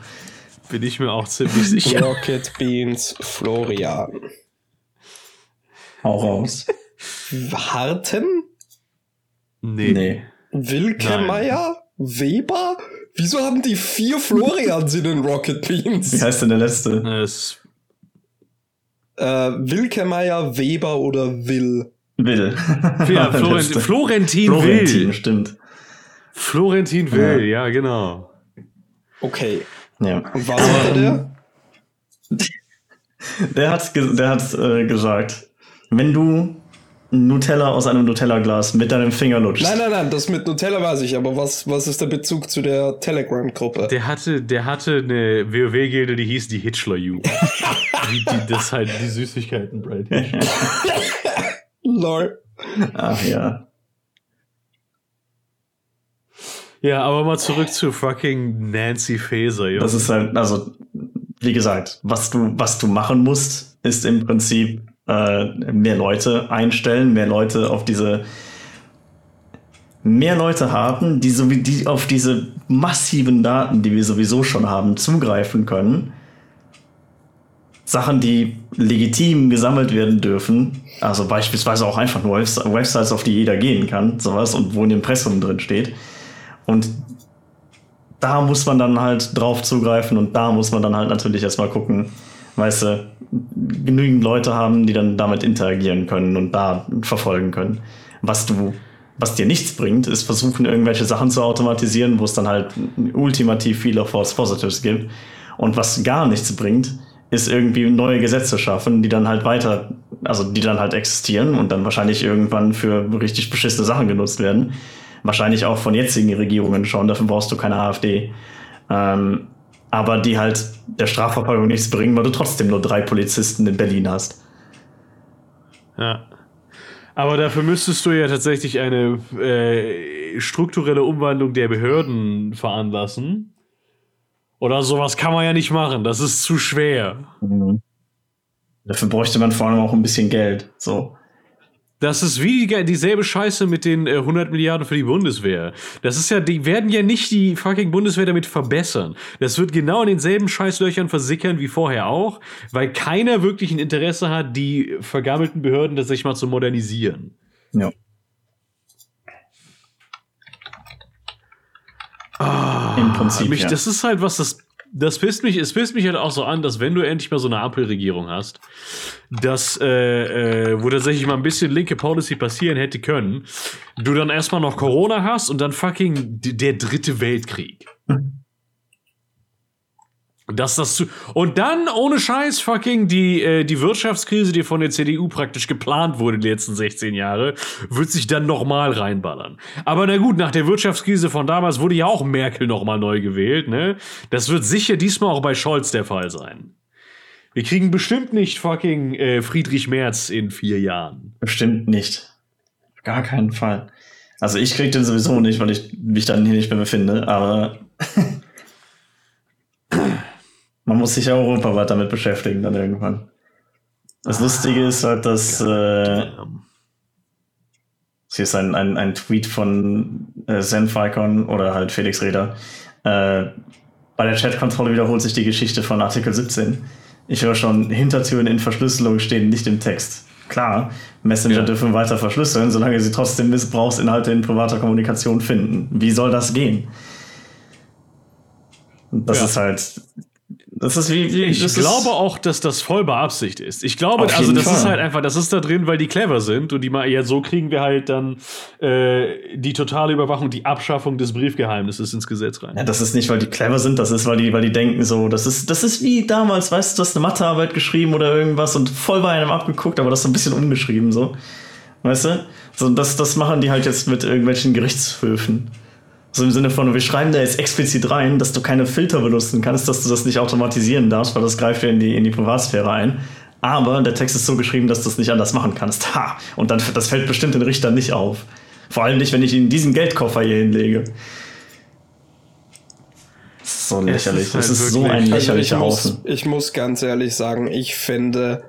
Bin ich mir auch ziemlich sicher. Rocket Beans Florian. Hau raus. Harten? Nee. Nee. Wilkemeyer? Weber? Wieso haben die vier Florians in den Rocket Wie Beans? heißt denn der letzte? Es, Äh, Wilkemeyer, Weber oder Will? ja, Will. Der Florent, letzte. Florentin, Florentin, Will. stimmt. Florentin Will, ja, ja genau. Okay. Ja. Und was hatte der? Der hat, der hat äh, gesagt, wenn du Nutella aus einem Nutella-Glas mit deinem Finger lutschst. Nein, nein, nein, das mit Nutella weiß ich, aber was, was ist der Bezug zu der Telegram-Gruppe? Der hatte, der hatte eine WoW-Gilde, die hieß die Hitchler You. die, die, das halt die Süßigkeiten Bright Lol. Ach ja. Ja, aber mal zurück zu fucking Nancy Faeser, jo. Das ist halt, also, wie gesagt, was du, was du machen musst, ist im Prinzip äh, mehr Leute einstellen, mehr Leute auf diese mehr Leute haben, die so die auf diese massiven Daten, die wir sowieso schon haben, zugreifen können. Sachen, die legitim gesammelt werden dürfen, also beispielsweise auch einfach nur Websites, auf die jeder gehen kann, sowas und wo ein Impressum drin steht. Und da muss man dann halt drauf zugreifen und da muss man dann halt natürlich erstmal gucken, weißt du, genügend Leute haben, die dann damit interagieren können und da verfolgen können. Was du, was dir nichts bringt, ist versuchen, irgendwelche Sachen zu automatisieren, wo es dann halt ultimativ viele False Positives gibt. Und was gar nichts bringt, ist irgendwie neue Gesetze schaffen, die dann halt weiter, also die dann halt existieren und dann wahrscheinlich irgendwann für richtig beschissene Sachen genutzt werden. Wahrscheinlich auch von jetzigen Regierungen schon, dafür brauchst du keine AfD. Ähm, aber die halt der Strafverfolgung nichts bringen, weil du trotzdem nur drei Polizisten in Berlin hast. Ja. Aber dafür müsstest du ja tatsächlich eine äh, strukturelle Umwandlung der Behörden veranlassen. Oder sowas kann man ja nicht machen. Das ist zu schwer. Mhm. Dafür bräuchte man vor allem auch ein bisschen Geld. So. Das ist wie dieselbe Scheiße mit den äh, 100 Milliarden für die Bundeswehr. Das ist ja, die werden ja nicht die fucking Bundeswehr damit verbessern. Das wird genau in denselben Scheißlöchern versickern wie vorher auch, weil keiner wirklich ein Interesse hat, die vergammelten Behörden tatsächlich mal zu modernisieren. Ja. Ah, Im Prinzip. Mich, ja. Das ist halt was, das das pisst mich, es pisst mich halt auch so an, dass wenn du endlich mal so eine Ampelregierung hast, dass, äh, äh, wo tatsächlich mal ein bisschen linke Policy passieren hätte können, du dann erstmal noch Corona hast und dann fucking der dritte Weltkrieg. Dass das zu und dann ohne Scheiß fucking die äh, die Wirtschaftskrise, die von der CDU praktisch geplant wurde die letzten 16 Jahre, wird sich dann nochmal reinballern. Aber na gut, nach der Wirtschaftskrise von damals wurde ja auch Merkel nochmal neu gewählt, ne? Das wird sicher diesmal auch bei Scholz der Fall sein. Wir kriegen bestimmt nicht fucking äh, Friedrich Merz in vier Jahren. Bestimmt nicht. Gar keinen Fall. Also ich krieg den sowieso nicht, weil ich mich dann hier nicht mehr befinde, aber man muss sich ja europaweit damit beschäftigen dann irgendwann. Das ah, Lustige ist halt, dass äh, hier ist ein, ein, ein Tweet von äh, Zenficon oder halt Felix Reder. Äh, bei der Chatkontrolle wiederholt sich die Geschichte von Artikel 17. Ich höre schon, Hintertüren in Verschlüsselung stehen nicht im Text. Klar, Messenger ja. dürfen weiter verschlüsseln, solange sie trotzdem Missbrauchsinhalte in privater Kommunikation finden. Wie soll das gehen? Das ja. ist halt das ist wie, wie ich glaube auch, dass das voll beabsichtigt ist. Ich glaube, also das Fall. ist halt einfach, das ist da drin, weil die clever sind und die mal ja so kriegen wir halt dann äh, die totale Überwachung, die Abschaffung des Briefgeheimnisses ins Gesetz rein. Ja, das ist nicht, weil die clever sind, das ist, weil die, weil die denken so, das ist, das ist wie damals, weißt du, du hast eine Mathearbeit geschrieben oder irgendwas und voll bei einem abgeguckt, aber das ist ein bisschen umgeschrieben so, weißt du? So das, das machen die halt jetzt mit irgendwelchen Gerichtshöfen. So im Sinne von, wir schreiben da jetzt explizit rein, dass du keine Filter benutzen kannst, dass du das nicht automatisieren darfst, weil das greift ja in die, in die Privatsphäre ein. Aber der Text ist so geschrieben, dass du es nicht anders machen kannst. Ha! Und dann, das fällt bestimmt den Richtern nicht auf. Vor allem nicht, wenn ich ihnen diesen Geldkoffer hier hinlege. So lächerlich. Ist halt das ist so ein lächerlicher also ich Haufen. Muss, ich muss ganz ehrlich sagen, ich finde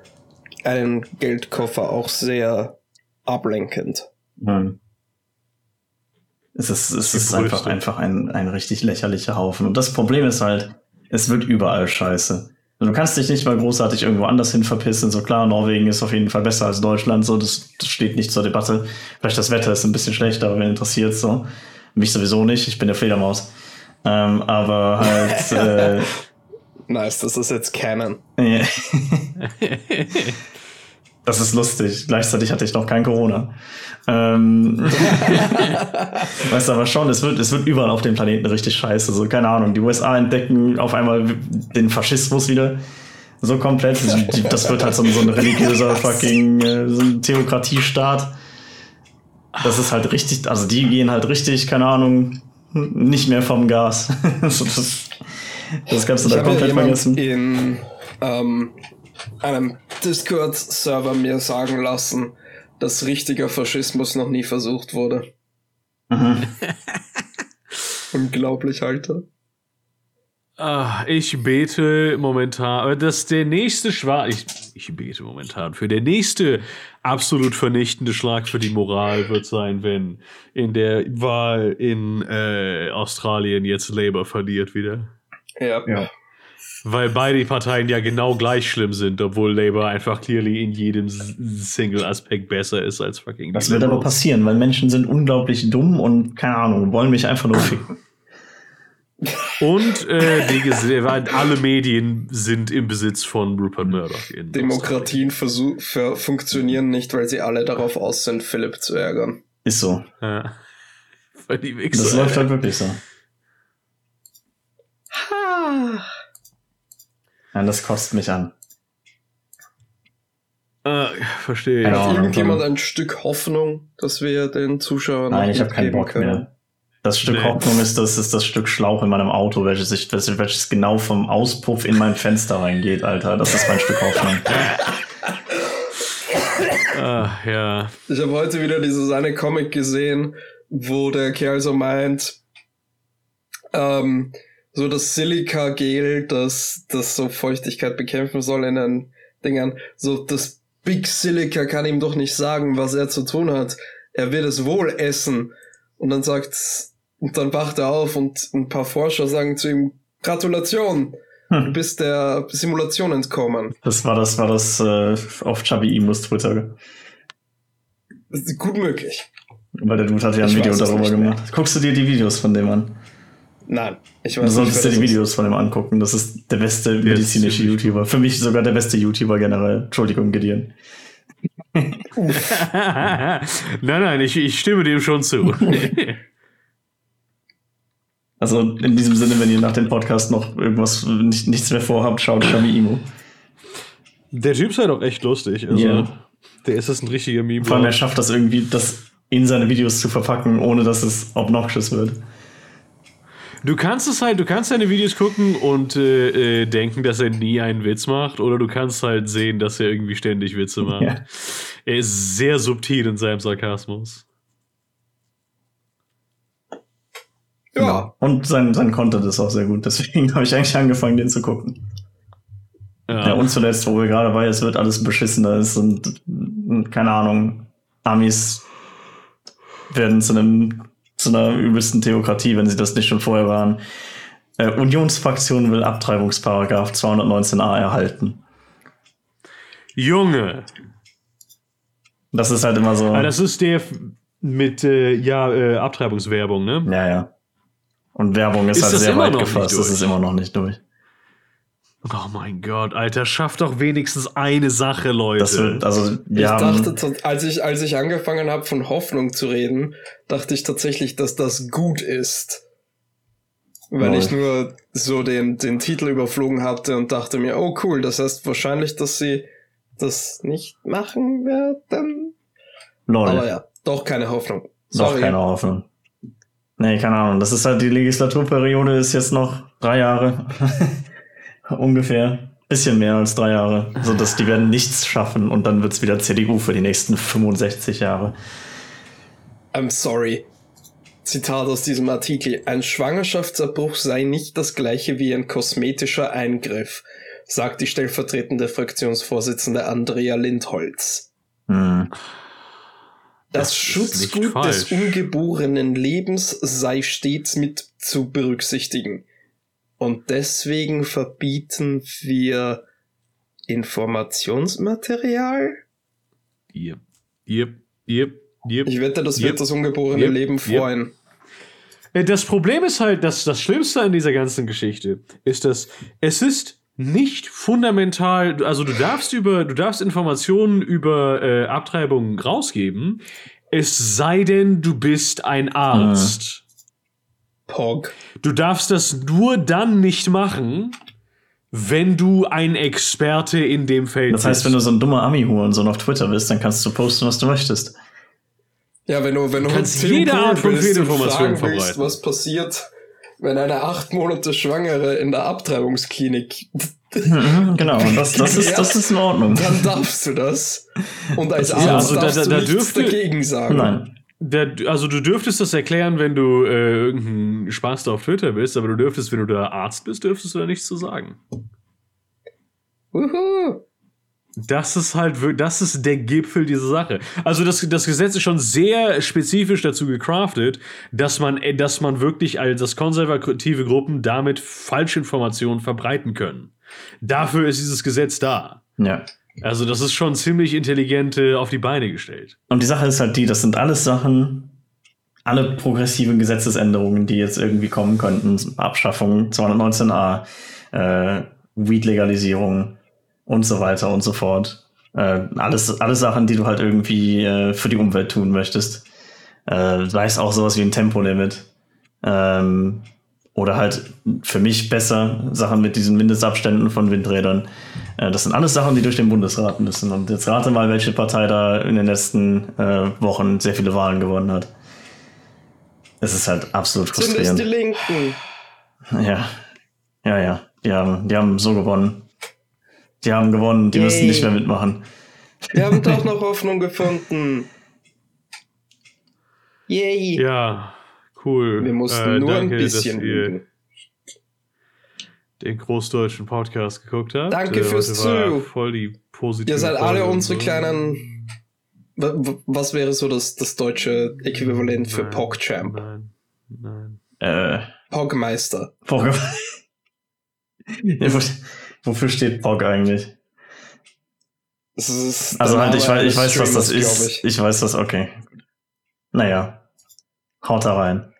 einen Geldkoffer auch sehr ablenkend. Hm. Es ist, es ist einfach, einfach ein, ein richtig lächerlicher Haufen. Und das Problem ist halt, es wird überall scheiße. Du kannst dich nicht mal großartig irgendwo anders hin verpissen. So klar, Norwegen ist auf jeden Fall besser als Deutschland. So, das, das steht nicht zur Debatte. Vielleicht das Wetter ist ein bisschen schlechter, aber wen interessiert so. Mich sowieso nicht. Ich bin der Fledermaus. Ähm, aber halt. äh, nice, das ist jetzt Canon. Das ist lustig. Gleichzeitig hatte ich noch kein Corona. Ähm, weißt du aber schon, es wird, es wird überall auf dem Planeten richtig scheiße. So, keine Ahnung, die USA entdecken auf einmal den Faschismus wieder. So komplett. Das wird halt so, so ein religiöser fucking äh, so ein Theokratiestaat. Das ist halt richtig, also die gehen halt richtig, keine Ahnung, nicht mehr vom Gas. das, das kannst du Ich da komplett vergessen. in ähm, einem Discord-Server mir sagen lassen, dass richtiger Faschismus noch nie versucht wurde. Mhm. Unglaublich, Alter. Ah, ich bete momentan, aber dass der nächste Schlag, ich, ich bete momentan für der nächste absolut vernichtende Schlag für die Moral wird sein, wenn in der Wahl in äh, Australien jetzt Labour verliert wieder. Ja. Ja. Weil beide Parteien ja genau gleich schlimm sind, obwohl Labour einfach clearly in jedem Single-Aspekt besser ist als fucking Das wird aber passieren, weil Menschen sind unglaublich dumm und keine Ahnung, wollen mich einfach nur ficken. Und äh, die alle Medien sind im Besitz von Rupert Murdoch. In Demokratien versuch, ver funktionieren nicht, weil sie alle darauf aus sind, Philipp zu ärgern. Ist so. Ja. Weil die Wichser, Das läuft halt wirklich so. Ja, das kotzt mich an. Äh, verstehe. Hat Ahnung, irgendjemand ein Stück Hoffnung, dass wir den Zuschauern Nein, ich habe keinen Bock mehr. Das Stück Nee. Hoffnung ist das, ist das Stück Schlauch in meinem Auto, welches, ich, welches genau vom Auspuff in mein Fenster reingeht, Alter. Das ist mein Stück Hoffnung. Ah, ja. Ich habe heute wieder dieses eine Comic gesehen, wo der Kerl so meint, ähm, so das Silica-Gel, das, das so Feuchtigkeit bekämpfen soll in den Dingern, so das Big Silica kann ihm doch nicht sagen, was er zu tun hat. Er wird es wohl essen. Und dann sagt's, und dann wacht er auf und ein paar Forscher sagen zu ihm, Gratulation, Hm. du bist der Simulation entkommen. Das war das, war das äh, auf Chubby Imus Twitter. Das ist gut möglich. Weil der Dude hat ja ein Ich Video darüber mehr. gemacht. Guckst du dir die Videos von dem an? Nein, ich Du weiß solltest nicht, dir die. Videos von dem angucken. Das ist der beste medizinische YouTuber. Für mich sogar der beste YouTuber generell. Entschuldigung, Gideon. nein, nein, ich, ich stimme dem schon zu. Also in diesem Sinne, wenn ihr nach dem Podcast noch irgendwas nicht, nichts mehr vorhabt, schaut Chubby Imo. Der Typ ist halt auch echt lustig. Also, Ja. Der ist das ein richtiger Meme. Vor allem, er schafft das irgendwie, das in seine Videos zu verpacken, ohne dass es obnoxious wird. Du kannst es halt, du kannst seine Videos gucken und äh, äh, denken, dass er nie einen Witz macht, oder du kannst halt sehen, dass er irgendwie ständig Witze macht. Ja. Er ist sehr subtil in seinem Sarkasmus. Ja, Und sein, sein Content ist auch sehr gut. Deswegen habe ich eigentlich angefangen, den zu gucken. Ja. und zuletzt, wo wir gerade bei, es wird alles beschissener ist und, und keine Ahnung, Amis werden zu einem zu einer übelsten Theokratie, wenn sie das nicht schon vorher waren. Äh, Unionsfraktion will Abtreibungsparagraf 219a erhalten. Junge! Das ist halt immer so. Ah, das ist der mit äh, ja, äh, Abtreibungswerbung, ne? ja, ja. Und Werbung ist, Ist halt sehr weit gefasst. Das ist immer noch nicht durch. Oh mein Gott, Alter, schaff doch wenigstens eine Sache, Leute. Das wird, also, ich ja. dachte, tat- als ich, als ich angefangen habe, von Hoffnung zu reden, dachte ich tatsächlich, dass das gut ist. Weil Lol. ich nur so den, den Titel überflogen hatte und dachte mir, oh cool, das heißt wahrscheinlich, dass sie das nicht machen werden. lol. Aber ja, doch keine Hoffnung. Doch Sorry. keine Hoffnung. Nee, keine Ahnung. Das ist halt, die Legislaturperiode ist jetzt noch drei Jahre. Ungefähr. Bisschen mehr als drei Jahre. So dass die werden nichts schaffen und dann wird's wieder CDU für die nächsten 65 Jahre. I'm sorry. Zitat aus diesem Artikel. Ein Schwangerschaftsabbruch sei nicht das gleiche wie ein kosmetischer Eingriff, sagt die stellvertretende Fraktionsvorsitzende Andrea Lindholz. Hm. Das, Das Schutzgut des ungeborenen Lebens sei stets mit zu berücksichtigen. Und deswegen verbieten wir Informationsmaterial? Yep, yep, yep, yep. Ich wette, das Yep. wird das ungeborene Yep. Leben Yep. freuen. Äh, Das Problem ist halt, dass das Schlimmste an dieser ganzen Geschichte ist, dass es ist nicht fundamental, also du darfst über, du darfst Informationen über äh, Abtreibungen rausgeben, es sei denn, du bist ein Arzt. Pog. Du darfst das nur dann nicht machen, wenn du ein Experte in dem Feld Das heißt, bist. wenn du so ein dummer Ami-Hurensohn auf Twitter bist, dann kannst du posten, was du möchtest. Ja, wenn du, wenn du kannst jede Art von Fehlinformation fragen willst, verbreiten. was passiert, wenn eine acht Monate Schwangere in der Abtreibungsklinik, Mhm, genau, das, das, ist, Ja. das ist in Ordnung. dann darfst du das. Und als Das Arzt also da- darfst da- du da nichts dürfte- dagegen sagen. Nein. Der, also du dürftest das erklären, wenn du äh, irgendein Spaß da auf Twitter bist, aber du dürftest, wenn du da Arzt bist, dürftest du da nichts zu sagen. Wuhu. Das ist halt, das ist der Gipfel dieser Sache. Also das, das Gesetz ist schon sehr spezifisch dazu gecraftet, dass man, äh, dass man wirklich als das konservative Gruppen damit Falschinformationen verbreiten können. Dafür ist dieses Gesetz da. Ja. Also das ist schon ziemlich intelligent äh, auf die Beine gestellt. Und die Sache ist halt die, das sind alles Sachen, alle progressiven Gesetzesänderungen, die jetzt irgendwie kommen könnten, Abschaffung 219a, äh, Weed-Legalisierung und so weiter und so fort. Äh, alles, alles Sachen, die du halt irgendwie äh, für die Umwelt tun möchtest. Äh, es auch sowas wie ein Tempolimit. Ähm, oder halt für mich besser Sachen mit diesen Mindestabständen von Windrädern. Äh, das sind alles Sachen, die durch den Bundesrat müssen. Und jetzt rate mal, welche Partei da in den letzten äh, Wochen sehr viele Wahlen gewonnen hat. Es ist halt absolut frustrierend. die Linken? Ja. Ja, ja. Die haben, die haben so gewonnen. Die haben gewonnen, die müssen Yay. nicht mehr mitmachen. Wir haben doch noch Hoffnung gefunden. Yay. Ja, cool. Wir mussten Äh, nur danke, ein bisschen dass ihr lügen. den großdeutschen Podcast geguckt habt. Danke Äh, fürs heute war Zu. Voll die positive Ihr seid alle Folge. unsere kleinen. Wa- wa- Was wäre so das, das deutsche Äquivalent für Nein, PogChamp? Nein, nein. Äh, Pogmeister. Pog. ja, wo- wofür steht Pog eigentlich? Also halt, ich weiß, ich weiß, was das ist. glaub Ich. weiß das, okay. Naja. Haut da rein.